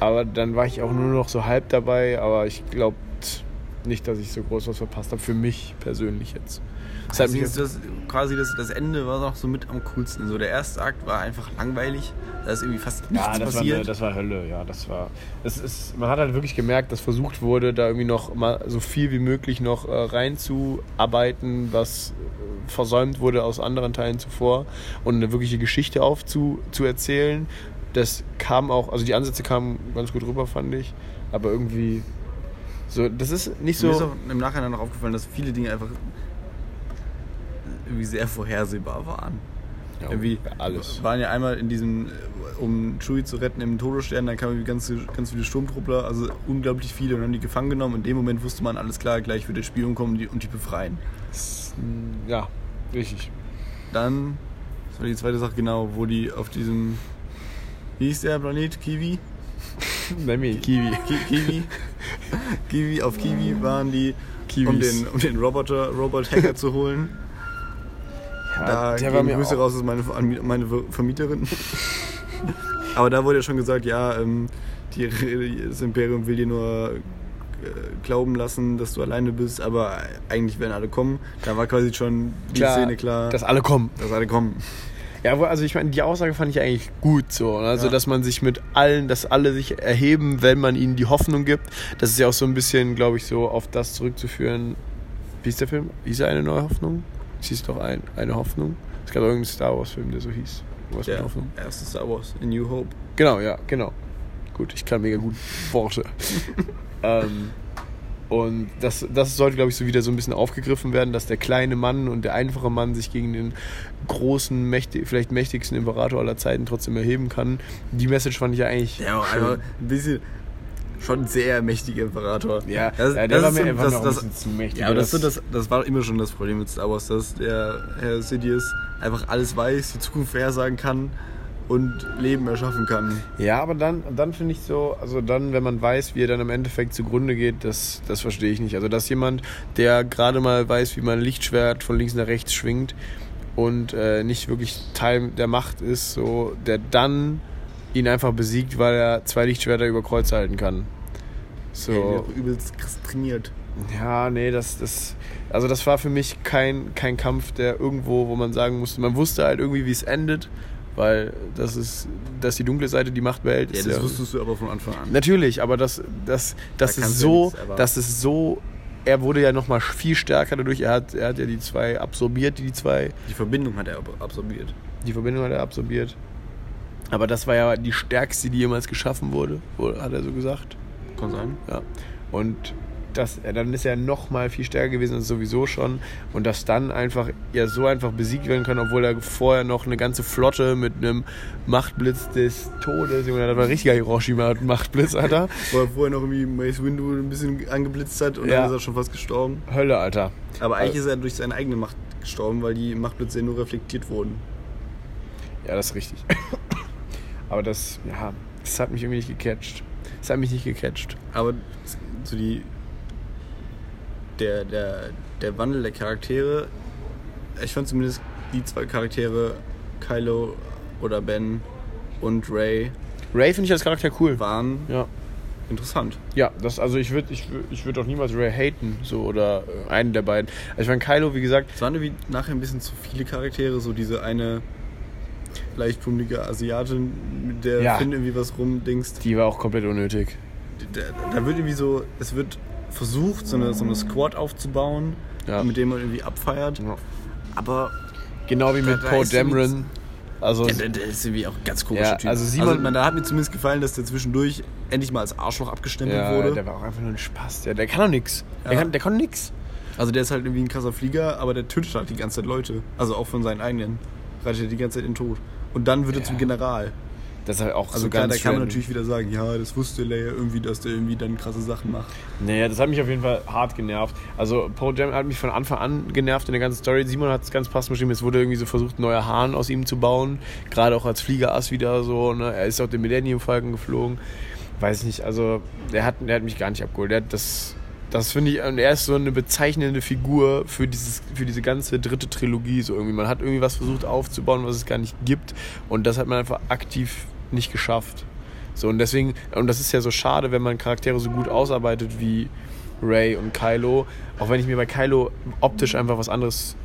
aber dann war ich auch nur noch so halb dabei, aber ich glaube nicht, dass ich so groß was verpasst habe, für mich persönlich jetzt. Das Das mich ist das, quasi das, das Ende war noch so mit am coolsten. So der erste Akt war einfach langweilig. Da ist irgendwie fast nichts ja, das war, passiert. eine, das war Hölle, ja, das war. Es ist, man hat halt wirklich gemerkt, dass versucht wurde, da irgendwie noch mal so viel wie möglich noch äh, reinzuarbeiten, was äh, versäumt wurde aus anderen Teilen zuvor und eine wirkliche Geschichte aufzu zu erzählen. Das kam auch, also die Ansätze kamen ganz gut rüber, fand ich, aber irgendwie so, das ist nicht Mir ist so. auch im Nachhinein noch aufgefallen, dass viele Dinge einfach irgendwie sehr vorhersehbar waren. Ja, irgendwie alles. waren ja einmal in diesem, äh, um Chewie zu retten im Todesstern, dann kamen ganz, ganz viele Sturmtruppler, also unglaublich viele und haben die gefangen genommen. In dem Moment wusste man, alles klar, gleich wird der Spion kommen und die, und die befreien. Ja, richtig. Dann, das war die zweite Sache, genau, wo die auf diesem, wie hieß der Planet? Kiwi? Nenn mich Kiwi. Ki Kiwi? [laughs] Kiwi, auf Kiwi waren die, um Kiwis. den, um den Roboter, Robot-Hacker zu holen. Da der gehen war mir Grüße auch- raus aus meine, meine Vermieterin. [laughs] Aber da wurde ja schon gesagt, ja, ähm, die, das Imperium will dir nur äh, glauben lassen, dass du alleine bist, aber eigentlich werden alle kommen. Da war quasi schon die Szene klar, dass alle kommen. dass alle kommen. Ja, also ich meine, die Aussage fand ich eigentlich gut so. Also, Ja. dass man sich mit allen, dass alle sich erheben, wenn man ihnen die Hoffnung gibt. Das ist ja auch so ein bisschen, glaube ich, so auf das zurückzuführen, Wie ist der Film? Hieß er eine neue Hoffnung? Es hieß doch ein, eine Hoffnung. Es gab irgendeinen Star Wars-Film, der so hieß. Was Der Hoffnung? erste Star Wars, A New Hope. Genau, ja, genau. Gut, ich kann mega gut Worte. [laughs] ähm, und das, das sollte, glaube ich, so wieder so ein bisschen aufgegriffen werden, dass der kleine Mann und der einfache Mann sich gegen den großen, mächtig, vielleicht mächtigsten Imperator aller Zeiten trotzdem erheben kann. Die Message fand ich ja eigentlich. Ja, schön. ein bisschen schon sehr mächtiger Imperator. Ja, das, ja, der das war mir so, einfach das, noch ein bisschen zu mächtig. Ja, aber das, Das- so, das, das war immer schon das Problem mit Star Wars, dass der Herr Sidious einfach alles weiß, die Zukunft vorhersagen kann und Leben erschaffen kann. Ja, aber dann, dann finde ich so, also dann, wenn man weiß, wie er dann im Endeffekt zugrunde geht, das, das verstehe ich nicht. Also, dass jemand, der gerade mal weiß, wie man ein Lichtschwert von links nach rechts schwingt und äh, nicht wirklich Teil der Macht ist, so, der dann ihn einfach besiegt, weil er zwei Lichtschwerter über Kreuz halten kann. So. auch übelst krass trainiert. Ja, nee, das, das, also das war für mich kein, kein Kampf, der irgendwo, wo man sagen musste, man wusste halt irgendwie, wie es endet, weil das ist, dass die dunkle Seite die Macht behält. Ja, das wusstest du aber von Anfang an. Natürlich, aber das, das, das Da ist ja so, das ist so, er wurde ja nochmal viel stärker dadurch, er hat, er hat ja die zwei absorbiert, die zwei, Die Verbindung hat er absorbiert. die Verbindung hat er absorbiert. Aber das war ja die stärkste, die jemals geschaffen wurde, hat er so gesagt. Kann sein. Ja. Und das, dann ist er noch mal viel stärker gewesen als sowieso schon. Und dass dann einfach ja so einfach besiegt werden kann, obwohl er vorher noch eine ganze Flotte mit einem Machtblitz des Todes, Junge, das war ein richtiger Hiroshima-Machtblitz, Alter. [laughs] Wo er vorher noch irgendwie Mace Windu ein bisschen angeblitzt hat und Ja. dann ist er schon fast gestorben. Hölle, Alter. Aber eigentlich ist er durch seine eigene Macht gestorben, weil die Machtblitze nur reflektiert wurden. Ja, das ist richtig. Aber das, ja, das hat mich irgendwie nicht gecatcht. Das hat mich nicht gecatcht. Aber so die. Der, der, der Wandel der Charaktere, ich fand zumindest die zwei Charaktere, Kylo oder Ben und Ray, Ray finde ich als Charakter cool. waren Ja. interessant. Ja, das, also ich würde ich, würd- ich würd auch niemals Ray haten, so, oder äh, einen der beiden. Also ich meine, Kylo, wie gesagt, Es waren irgendwie nachher ein bisschen zu viele Charaktere, so diese eine leicht pummlige Asiatin, mit der Ja. Finn irgendwie was rumdingst. die war auch komplett unnötig. Da, da wird irgendwie so, es wird versucht, so eine, so eine Squad aufzubauen, Ja. mit dem man irgendwie abfeiert. Ja. Aber Genau wie mit irgendwie- Dameron. Also, Ja, der, der ist irgendwie auch ein ganz komischer Ja, Typ. also Simon- man, da hat mir zumindest gefallen, dass der zwischendurch endlich mal als Arschloch abgestempelt ja, wurde. der war auch einfach nur ein Spaß. Der, der kann doch nix. Der, kann, der kann nix. also der ist halt irgendwie ein krasser Flieger, aber der tötet halt die ganze Zeit Leute. Also auch von seinen eigenen. Reitet er die ganze Zeit in den Tod. Und dann wird er Ja. zum General. Das ist halt auch Also so klar, ganz da kann man natürlich wieder sagen, ja, das wusste Leia irgendwie, dass der irgendwie dann krasse Sachen macht. Nee, das hat mich auf jeden Fall hart genervt. Also Poe Dameron hat mich von Anfang an genervt in der ganzen Story. Simon hat es ganz passend beschrieben. Es wurde irgendwie so versucht, neuer Hahn aus ihm zu bauen. Gerade auch als Fliegerass wieder so. Ne? Er ist auch den Millennium Falcon geflogen. Weiß nicht, also der hat, der hat mich gar nicht abgeholt. Der hat das, das finde ich, und er ist so eine bezeichnende Figur für, dieses, für diese ganze dritte Trilogie. So irgendwie. Man hat irgendwie was versucht aufzubauen, was es gar nicht gibt. Und das hat man einfach aktiv nicht geschafft. So, und deswegen, und das ist ja so schade, wenn man Charaktere so gut ausarbeitet wie Ray und Kylo, auch wenn ich mir bei Kylo optisch einfach was anderes.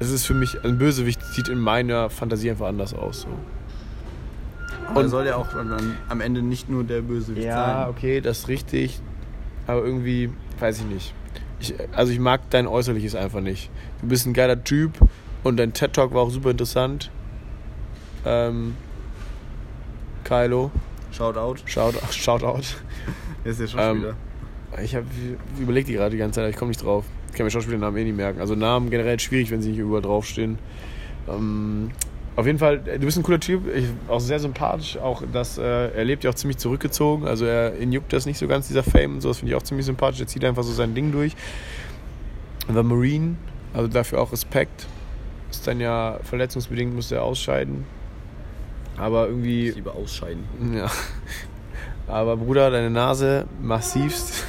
Es ist für mich, ein Bösewicht sieht in meiner Fantasie einfach anders aus. So. Aber Und- er soll ja auch dann am Ende nicht nur der Bösewicht Ja, sein. okay, das ist richtig. Aber irgendwie, weiß ich nicht. Ich, also ich mag dein Äußerliches einfach nicht. Du bist ein geiler Typ und dein TED-Talk war auch super interessant. Ähm, Kylo, Shoutout. shout, shout out. Der ist ja Schauspieler. Ähm, Ich habe überlegt die gerade die ganze Zeit, aber ich komme nicht drauf. Ich kann mir Schauspielernamen eh nicht merken. Also Namen generell schwierig, wenn sie nicht überall draufstehen. Ähm, auf jeden Fall, du bist ein cooler Typ, ich, auch sehr sympathisch. Auch das, äh, er lebt ja auch ziemlich zurückgezogen. Also er ihn juckt das nicht so ganz, dieser Fame und so. Das finde ich auch ziemlich sympathisch. Er zieht einfach so sein Ding durch. The Marine, also dafür auch Respekt. Ist dann ja verletzungsbedingt, musste er ausscheiden. Aber irgendwie. ich lieber ausscheiden. Ja. Aber Bruder, deine Nase massivst.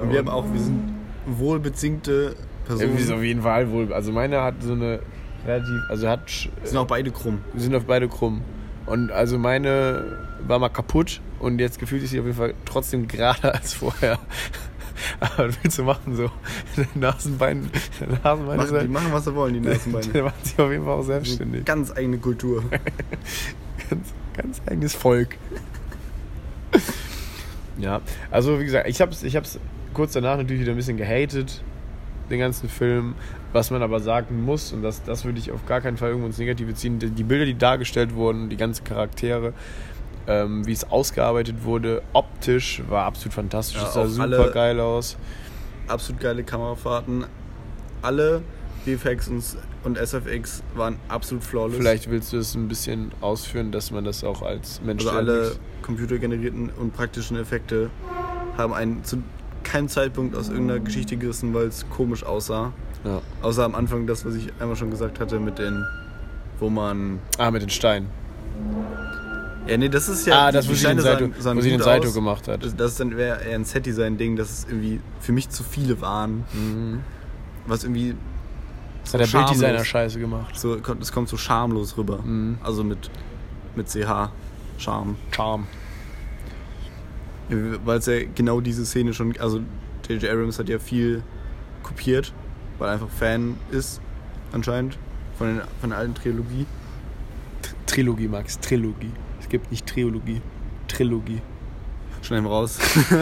Und wir haben auch, wir sind wohlbeziehte Personen. Irgendwie so auf jeden Fall wohl. Also meine hat so eine relativ, also hat, sind auch beide krumm. wir sind auf beide krumm. Und also meine war mal kaputt und jetzt gefühlt ist sie auf jeden Fall trotzdem gerader [laughs] als vorher. Aber was willst du machen so? [laughs] Deine Nasenbein, deine Nasenbeine Machen, die machen, was sie wollen, die [laughs] Nasenbeine. Der macht sich auf jeden Fall auch selbstständig. Ganz eigene Kultur. ganz, ganz eigenes Volk. ja, also wie gesagt, ich hab's, ich hab's kurz danach natürlich wieder ein bisschen gehatet, den ganzen Film. Was man aber sagen muss, und das, das würde ich auf gar keinen Fall irgendwo ins Negative ziehen, die, die Bilder, die dargestellt wurden, die ganzen Charaktere, ähm, wie es ausgearbeitet wurde, optisch war absolut fantastisch. Ja, es sah super geil aus. Absolut geile Kamerafahrten. Alle VFX und, und SFX waren absolut flawless. Vielleicht willst du es ein bisschen ausführen, dass man das auch als Mensch Also alle computergenerierten und praktischen Effekte haben einen zu keinem Zeitpunkt aus irgendeiner Geschichte gerissen, weil es komisch aussah. Ja. Außer am Anfang das, was ich einmal schon gesagt hatte, mit den, wo man. Ah, mit den Steinen. Ja, nee, das ist ja. ah, das, wo sie den Saito, sahen- sahen den Saito gemacht hat. Das, das ist dann wäre eher ein Set-Design-Ding, dass es irgendwie für mich zu viele waren. Mhm. Was irgendwie. Das hat der Bilddesigner scheiße gemacht. So, das kommt so schamlos rüber. Mhm. Also mit, mit CH. Charme. Charm. Weil es ja genau diese Szene schon. Also, J.J. Abrams hat ja viel kopiert, weil er einfach Fan ist, anscheinend, von, den, von der alten Trilogie. Trilogie, Max. Trilogie. Es gibt nicht Trilogie. Trilogie. Schneiden wir raus. [laughs]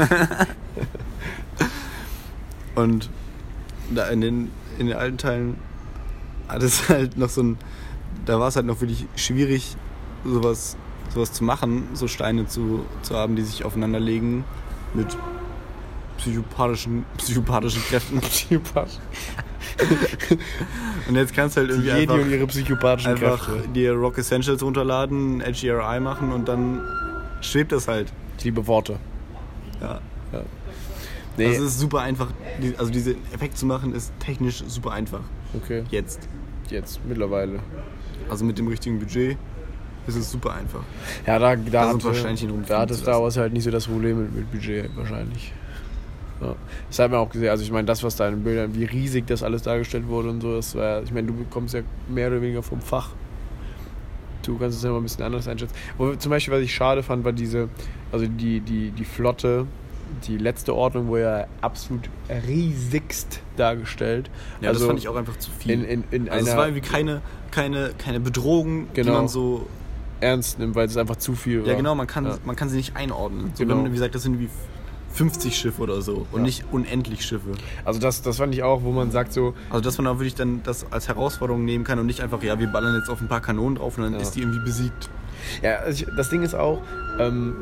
Und da in den, in den alten Teilen hat es halt noch so ein. Da war es halt noch wirklich schwierig, sowas, sowas zu machen, so Steine zu, zu haben, die sich aufeinander legen mit psychopathischen, [laughs] psychopathischen Kräften. Psychopath. Und jetzt kannst du halt irgendwie Jedi einfach, und ihre psychopathischen einfach Kräfte. dir Rock Essentials runterladen, HDRI machen und dann schwebt das halt. Ich liebe Worte. Ja. Nee, Also es ist super einfach. Also diesen Effekt zu machen ist technisch super einfach. okay. Jetzt. Jetzt, mittlerweile. Also mit dem richtigen Budget ist es super einfach. Ja, da, da, hatte, Steinchen drum da hat es zu Star. Wars halt nicht so das Problem mit, mit Budget wahrscheinlich. Ja. Das hat man auch gesehen. Also ich meine, das, was da in den Bildern, wie riesig das alles dargestellt wurde und so, das war, ich meine, du bekommst ja mehr oder weniger vom Fach. Du kannst es ja mal ein bisschen anders einschätzen. Wo, zum Beispiel, was ich schade fand, war diese, also die, die, die Flotte, die letzte Ordnung, wo ja absolut riesigst dargestellt. Ja, also das fand ich auch einfach zu viel. in, in, in also es war irgendwie keine, keine, keine Bedrohung, die Genau. man so. Ernst nimmt, weil es einfach zu viel war. Ja genau, man kann, Ja. man kann sie nicht einordnen. So, Genau. wenn, wie gesagt, das sind wie 50 Schiffe oder so und Ja. nicht unendlich Schiffe. Also das, das fand ich auch, wo man sagt so, Also dass man auch wirklich dann das als Herausforderung nehmen kann und nicht einfach, ja, wir ballern jetzt auf ein paar Kanonen drauf und dann Ja. ist die irgendwie besiegt. Ja, also ich, das Ding ist auch, ähm,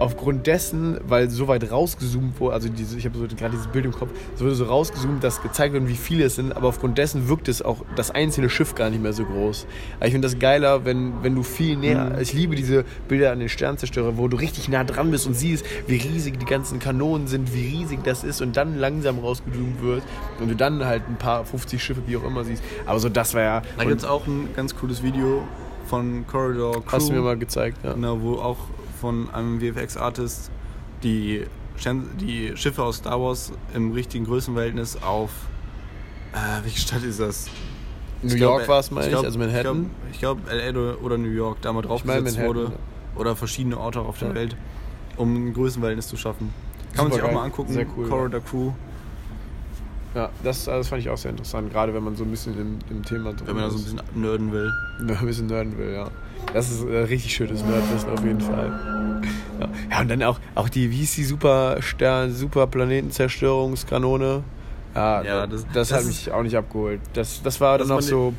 aufgrund dessen, weil so weit rausgezoomt wurde, also diese, ich habe so gerade dieses Bild im Kopf, es wurde so rausgezoomt, dass gezeigt wird, wie viele es sind, aber aufgrund dessen wirkt es auch das einzelne Schiff gar nicht mehr so groß. Aber ich finde das geiler, wenn, wenn du viel näher, Mhm. ich liebe diese Bilder an den Sternzerstörer, wo du richtig nah dran bist und siehst, wie riesig die ganzen Kanonen sind, wie riesig das ist und dann langsam rausgezoomt wird und du dann halt ein paar 50 Schiffe, wie auch immer siehst. Aber so das war ja, Da gibt es auch ein ganz cooles Video von Corridor Crew. hast du mir mal gezeigt, ja. Genau, wo auch von einem VFX-Artist die, die Schiffe aus Star Wars im richtigen Größenverhältnis auf. Äh, welche Stadt ist das? New Ich York war es, meine ich, glaub- also Manhattan. Ich glaube, glaub, LA oder- New York, da mal draufgesetzt wurde. Oder verschiedene Orte auf der Ja. Welt, um ein Größenverhältnis zu schaffen. Kann man sich auch Supergeil. mal angucken. Sehr cool, Corridor Crew, Ja, das, das fand ich auch sehr interessant, gerade wenn man so ein bisschen im, im Thema drin wenn man da so ein ist. bisschen nerden will. [laughs] Wenn man ein bisschen nerden will, ja. Das ist äh, richtig schönes Nerdwissen auf jeden Fall. [laughs] Ja. ja, und dann auch, auch die, wie hieß die Super Super Planetenzerstörungskanone? Ja, Ja, das, das- das, das hat ist- mich auch nicht abgeholt. Das, das war dann Das noch war so.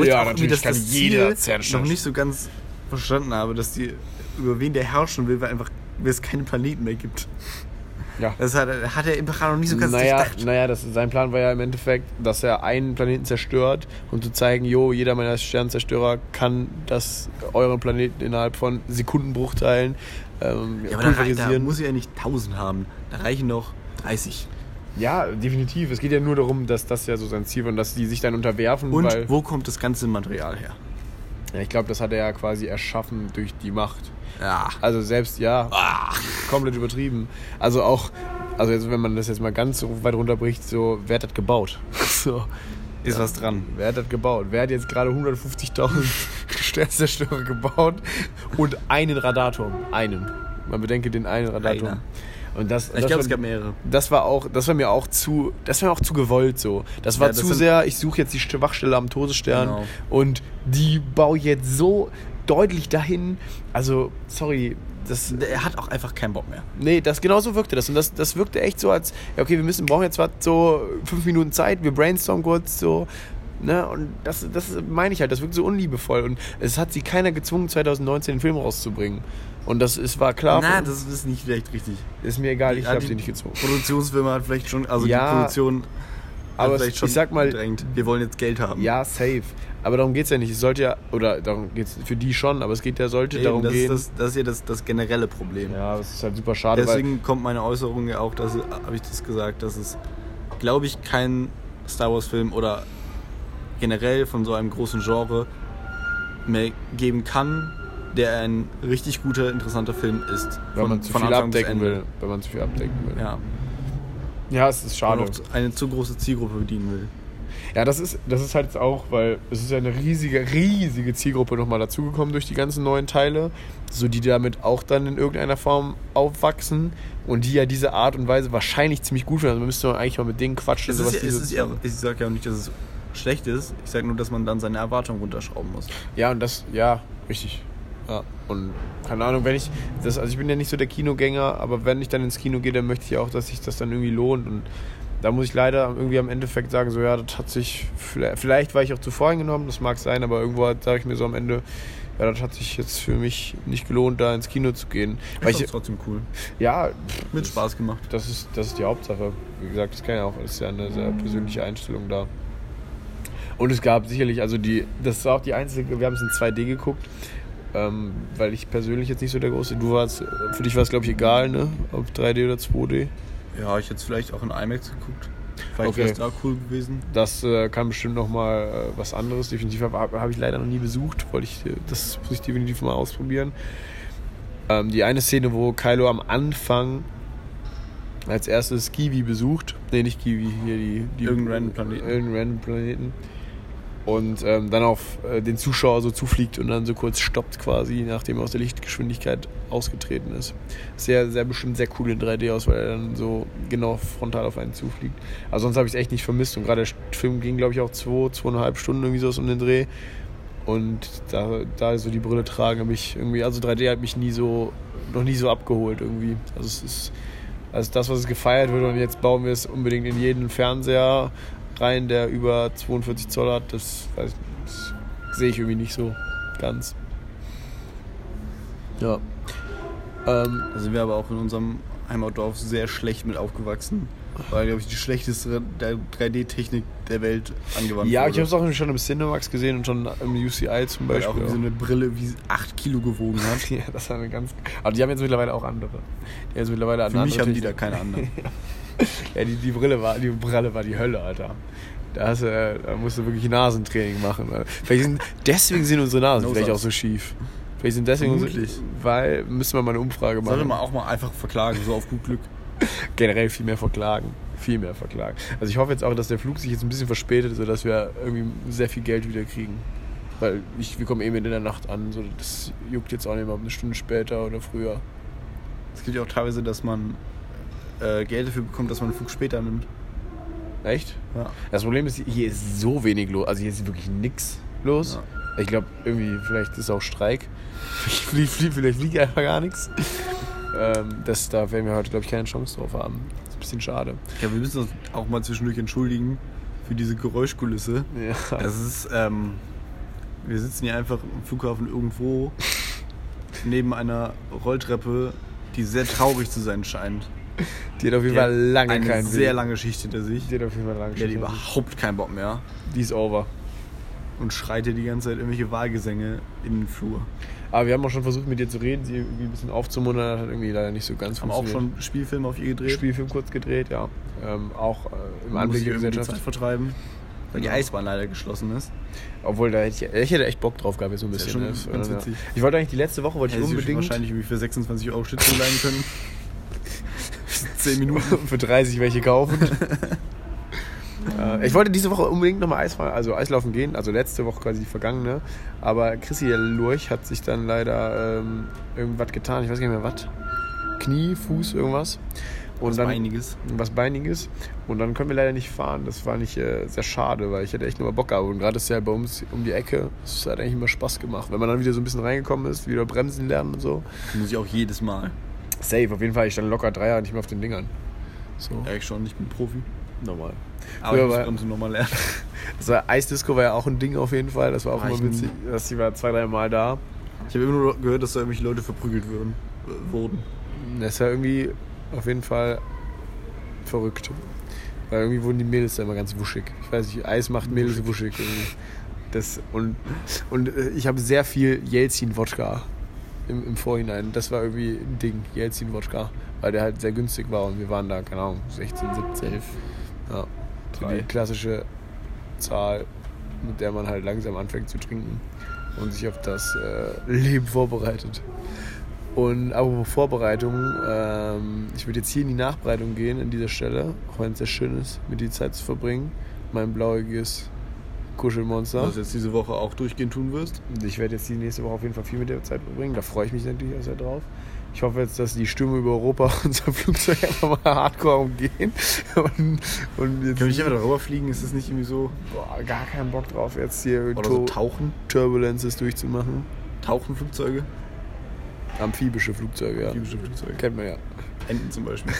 Ich ja, auch natürlich kann das jeder zerstören. noch nicht so ganz verstanden habe, dass die über wen der herrschen will, weil einfach weil es keine Planeten mehr gibt. Ja. Das hat, hat der Imperator noch nicht so ganz naja, durchdacht. naja das, sein Plan war ja im Endeffekt, dass er einen Planeten zerstört und zu zeigen, jo, jeder meiner Sternzerstörer kann das euren Planeten innerhalb von Sekundenbruchteilen ähm, Ja, aber da, rei- da pulverisieren. muss er ja nicht 1000 haben. Da reichen noch 30. ja, definitiv. Es geht ja nur darum, dass das ja so sein Ziel war und dass die sich dann unterwerfen, Und wo kommt das ganze Material her? Ja, ich glaube, das hat er ja quasi erschaffen durch die Macht. Ja. Also selbst ja, komplett übertrieben. Also auch, also jetzt, wenn man das jetzt mal ganz so weit runterbricht, so wer hat das gebaut? [laughs] so. Ist was dran. Wer hat das gebaut? Wer hat jetzt gerade 150.000 [laughs] Sternzerstörer gebaut und einen Radarturm? Einen. Man bedenke den einen Radarturm. Einer. Und das, Ich glaube, es gab mehrere. das war auch, das war mir auch zu, das war mir auch zu gewollt so. Das war Ja, das zu sehr, ich suche jetzt die Schwachstelle am Todesstern Genau. und die baue jetzt so deutlich dahin. Also, sorry, das, Er hat auch einfach keinen Bock mehr. Nee, das genau so wirkte das. Und das, das wirkte echt so, als, ja, okay, wir müssen, brauchen jetzt was so fünf Minuten Zeit, wir brainstormen kurz so. Ne? Und das, das meine ich halt, das wirkt so unliebevoll. Und es hat sie keiner gezwungen, 2019 den Film rauszubringen. Und das ist, war klar. Na, das ist nicht vielleicht richtig. ist mir egal, ich Ja, habe sie nicht gezwungen. Produktionsfirma hat vielleicht schon, also Ja, die Produktion aber hat vielleicht ich sag mal- gedrängt. Wir wollen jetzt Geld haben. Ja, safe. Aber darum geht es ja nicht. Es sollte ja, oder darum geht es für die schon, aber es geht ja, sollte Eben, darum das, gehen. ist das, das ist ja das, das generelle Problem. ja, das ist halt super schade. Deswegen kommt meine Äußerung ja auch, dass habe ich das gesagt, dass es, glaube ich, kein Star Wars Film oder generell von so einem großen Genre mehr geben kann, der ein richtig guter, interessanter Film ist. weil Von- man zu viel Anfang abdecken will. Wenn man zu viel abdecken will. Ja, ja es ist schade. und auch eine zu große Zielgruppe bedienen will. Ja, das ist, das ist halt jetzt auch, weil es ist ja eine riesige, riesige Zielgruppe nochmal dazugekommen durch die ganzen neuen Teile, so die damit auch dann in irgendeiner Form aufwachsen und die ja diese Art und Weise wahrscheinlich ziemlich gut finden. Also man müsste eigentlich mal mit denen quatschen. Es so ist, es ist ja, ich sage ja auch nicht, dass es schlecht ist. Ich sage nur, dass man dann seine Erwartungen runterschrauben muss. Ja, und das, ja, richtig. Ja, und keine Ahnung, wenn ich, das, also ich bin ja nicht so der Kinogänger, aber wenn ich dann ins Kino gehe, dann möchte ich auch, dass sich das dann irgendwie lohnt. Und da muss ich leider irgendwie am Endeffekt sagen, so ja, das hat sich, vielleicht, vielleicht war ich auch zu voreingenommen, das mag sein, aber irgendwo sage ich mir so am Ende, ja, das hat sich jetzt für mich nicht gelohnt, da ins Kino zu gehen. Weil Ich ich, trotzdem cool. ja, Mit Spaß gemacht. das ist, das ist die Hauptsache. Wie gesagt, das kann ja auch, das ist ja eine sehr persönliche Einstellung da. Und es gab sicherlich, also die, das war auch die einzige, wir haben es in 2D geguckt, ähm, weil ich persönlich jetzt nicht so der große, du warst, für dich war es glaube ich egal, ne, ob 3D oder 2D. Ja, ich hätte es vielleicht auch in IMAX geguckt. Vielleicht Okay. wäre es da cool gewesen. Das äh, kann bestimmt nochmal äh, was anderes, definitiv, habe hab ich leider noch nie besucht, wollte ich, äh, das muss ich definitiv mal ausprobieren. Ähm, die eine Szene, wo Kylo am Anfang als erstes Kiwi besucht, nee, nicht Kiwi, hier die, die Irgendeinen Planeten. irgendeinen Planeten und ähm, dann auf äh, den Zuschauer so zufliegt und dann so kurz stoppt quasi, nachdem er aus der Lichtgeschwindigkeit ausgetreten ist. Sehr, sehr bestimmt sehr cool in 3D aus, weil er dann so genau frontal auf einen zufliegt. Also sonst habe ich es echt nicht vermisst und gerade der Film ging glaube ich auch zwei, zweieinhalb Stunden irgendwie so um den Dreh und da, da so die Brille tragen habe ich irgendwie, also 3D hat mich nie so, noch nie so abgeholt irgendwie. Also es ist also das, was gefeiert wird und jetzt bauen wir es unbedingt in jeden Fernseher rein, der über 42 Zoll hat, das, ich, das sehe ich irgendwie nicht so ganz. Ja. Ähm, Da sind wir aber auch in unserem Heimatdorf sehr schlecht mit aufgewachsen. Weil, glaube ich, die schlechteste der 3D-Technik der Welt angewandt ja, wurde. ich habe es auch schon im Cinemax gesehen und schon im UCI zum Weil Beispiel. auch irgendwie so eine Brille wie 8 Kilo gewogen hat. [laughs] ja, das war eine ganz. Aber die haben jetzt mittlerweile auch andere. Die haben jetzt mittlerweile Für eine mich andere haben die da keine [laughs] anderen. Ja, die, die Brille war, die Brille war die Hölle, Alter. Da, hast äh, da musst du wirklich Nasentraining machen. Alter. Vielleicht sind, deswegen sind unsere Nasen No vielleicht auch so schief. Vielleicht sind deswegen unsere, weil müssen wir mal eine Umfrage machen. Sollte man auch mal einfach verklagen, so auf gut Glück. [laughs] Generell viel mehr verklagen. Viel mehr verklagen. Also ich hoffe jetzt auch, dass der Flug sich jetzt ein bisschen verspätet, sodass wir irgendwie sehr viel Geld wieder kriegen. Weil ich, wir kommen eben in der Nacht an. So, das juckt jetzt auch nicht ob eine Stunde später oder früher. Es gibt ja auch teilweise, dass man äh, Geld dafür bekommt, dass man einen Flug später nimmt. Echt? Ja. Das Problem ist, hier ist so wenig los. Also hier ist wirklich nix los. Ich glaube, irgendwie, vielleicht ist auch Streik. [laughs] Vielleicht, fliegt- vielleicht fliegt einfach gar nichts. Ähm, das, da werden wir heute, glaube ich, keine Chance drauf haben. Das ist ein bisschen schade. Ja, wir müssen uns auch mal zwischendurch entschuldigen für diese Geräuschkulisse. Ja. Das ist, ähm, wir sitzen hier einfach am Flughafen irgendwo [laughs] neben einer Rolltreppe, die sehr traurig zu sein scheint. Die hat auf jeden Fall lange eine keinen sehr lange Schicht hinter sich. Die hat auf jeden Fall lange Die hat Schicht. überhaupt keinen Bock mehr Die ist over. und schreit hier die ganze Zeit irgendwelche Wahlgesänge in den Flur. Aber wir haben auch schon versucht, mit ihr zu reden, sie irgendwie ein bisschen aufzumuntern. Das hat irgendwie leider nicht so ganz Haben auch funktioniert. schon Spielfilme auf ihr gedreht. Spielfilm kurz gedreht, ja. Ähm, auch äh, im Muss Anblick ich der irgendwie die Gesellschaft. Zeit vertreiben. Weil die. Eisbahn leider geschlossen ist. Obwohl, da hätte ich, ich hätte echt Bock drauf gehabt, jetzt so ein Ist ja bisschen. schon ne? ganz Ja. witzig. Ich wollte eigentlich die letzte Woche, wollte ich Hätte sie unbedingt wahrscheinlich irgendwie für 26 Euro Schnitzel leihen können. [laughs] 10 Minuten. [laughs] für 30 welche kaufen. [laughs] Äh, ich wollte diese Woche unbedingt nochmal Eis, also Eislaufen gehen, also letzte Woche quasi die vergangene. Aber Chrissy Lurch hat sich dann leider ähm, irgendwas getan, ich weiß gar nicht mehr was. Knie, Fuß, irgendwas. Und Was dann, Beiniges. Was Beiniges. Und dann können wir leider nicht fahren. Das war nicht äh, sehr schade, weil ich hätte echt nur mal Bock gehabt. Und gerade ist ja bei uns um die Ecke. Es hat eigentlich immer Spaß gemacht. Wenn man dann wieder so ein bisschen reingekommen ist, wieder bremsen lernen und so. Muss ich auch jedes Mal. Safe, auf jeden Fall. Ich stand locker drei Jahre nicht mehr auf den Dingern. So, Ja, ich schon, ich bin Profi. normal. Aber Früher ich muss war- nochmal lernen. [laughs] Das war, Eisdisco war ja auch ein Ding auf jeden Fall. Das war auch War immer witzig. Das die war zwei, drei Mal da. Ich habe immer nur gehört, dass da irgendwelche Leute verprügelt würden, äh, wurden. Das war irgendwie auf jeden Fall verrückt. Weil irgendwie wurden die Mädels da immer ganz wuschig. Ich weiß nicht, Eis macht Mädels wuschig. irgendwie. Das, und und äh, ich habe sehr viel Jelzin-Wodka im, im Vorhinein. Das war irgendwie ein Ding, Jelzin-Wodka. Weil der halt sehr günstig war und wir waren da, keine Ahnung, 16, 17. Ja. So die klassische Zahl, mit der man halt langsam anfängt zu trinken und sich auf das äh, Leben vorbereitet. Und apropos Vorbereitung, ähm, ich würde jetzt hier in die Nachbereitung gehen an dieser Stelle, auch wenn es sehr schön ist, mit die Zeit zu verbringen. Mein blauiges Kuschelmonster. Was du jetzt diese Woche auch durchgehend tun wirst. Ich werde jetzt die nächste Woche auf jeden Fall viel mit der Zeit verbringen. Da freue ich mich natürlich auch sehr drauf. Ich hoffe jetzt, dass die Stürme über Europa [laughs] unser Flugzeug einfach mal hardcore umgehen. [laughs] Und, und jetzt Können wir nicht einfach darüber fliegen? Ist das nicht irgendwie so? boah, gar keinen Bock drauf, jetzt hier Oder so tauchen? Turbulences durchzumachen. Tauchenflugzeuge? Amphibische Flugzeuge, ja. Amphibische Flugzeuge. Kennt man ja. Enten zum Beispiel.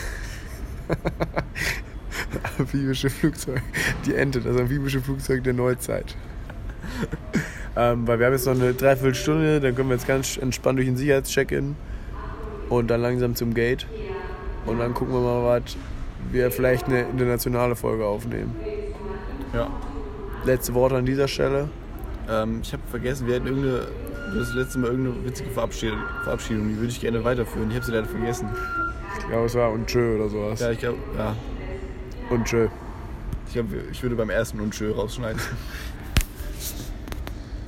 [laughs] [laughs] Amphibische Flugzeug. Die Ente, das amphibische Flugzeug der Neuzeit. [laughs] ähm, weil wir haben jetzt noch eine Dreiviertelstunde, dann können wir jetzt ganz entspannt durch den Sicherheitscheck-In und dann langsam zum Gate. Und dann gucken wir mal, was wir vielleicht eine internationale Folge aufnehmen. Ja. Letzte Worte an dieser Stelle. Ähm, ich habe vergessen, wir hatten irgendeine, das letzte Mal irgendeine witzige Verabschiedung, Verabschiedung die würde ich gerne weiterführen. Ich habe sie leider vergessen. Ich glaube, es war und tschö oder sowas. Ja, ich glaube, ja. Und tschö. Ich glaube, ich würde beim ersten Unschö rausschneiden. [laughs]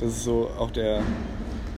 Das ist so auch der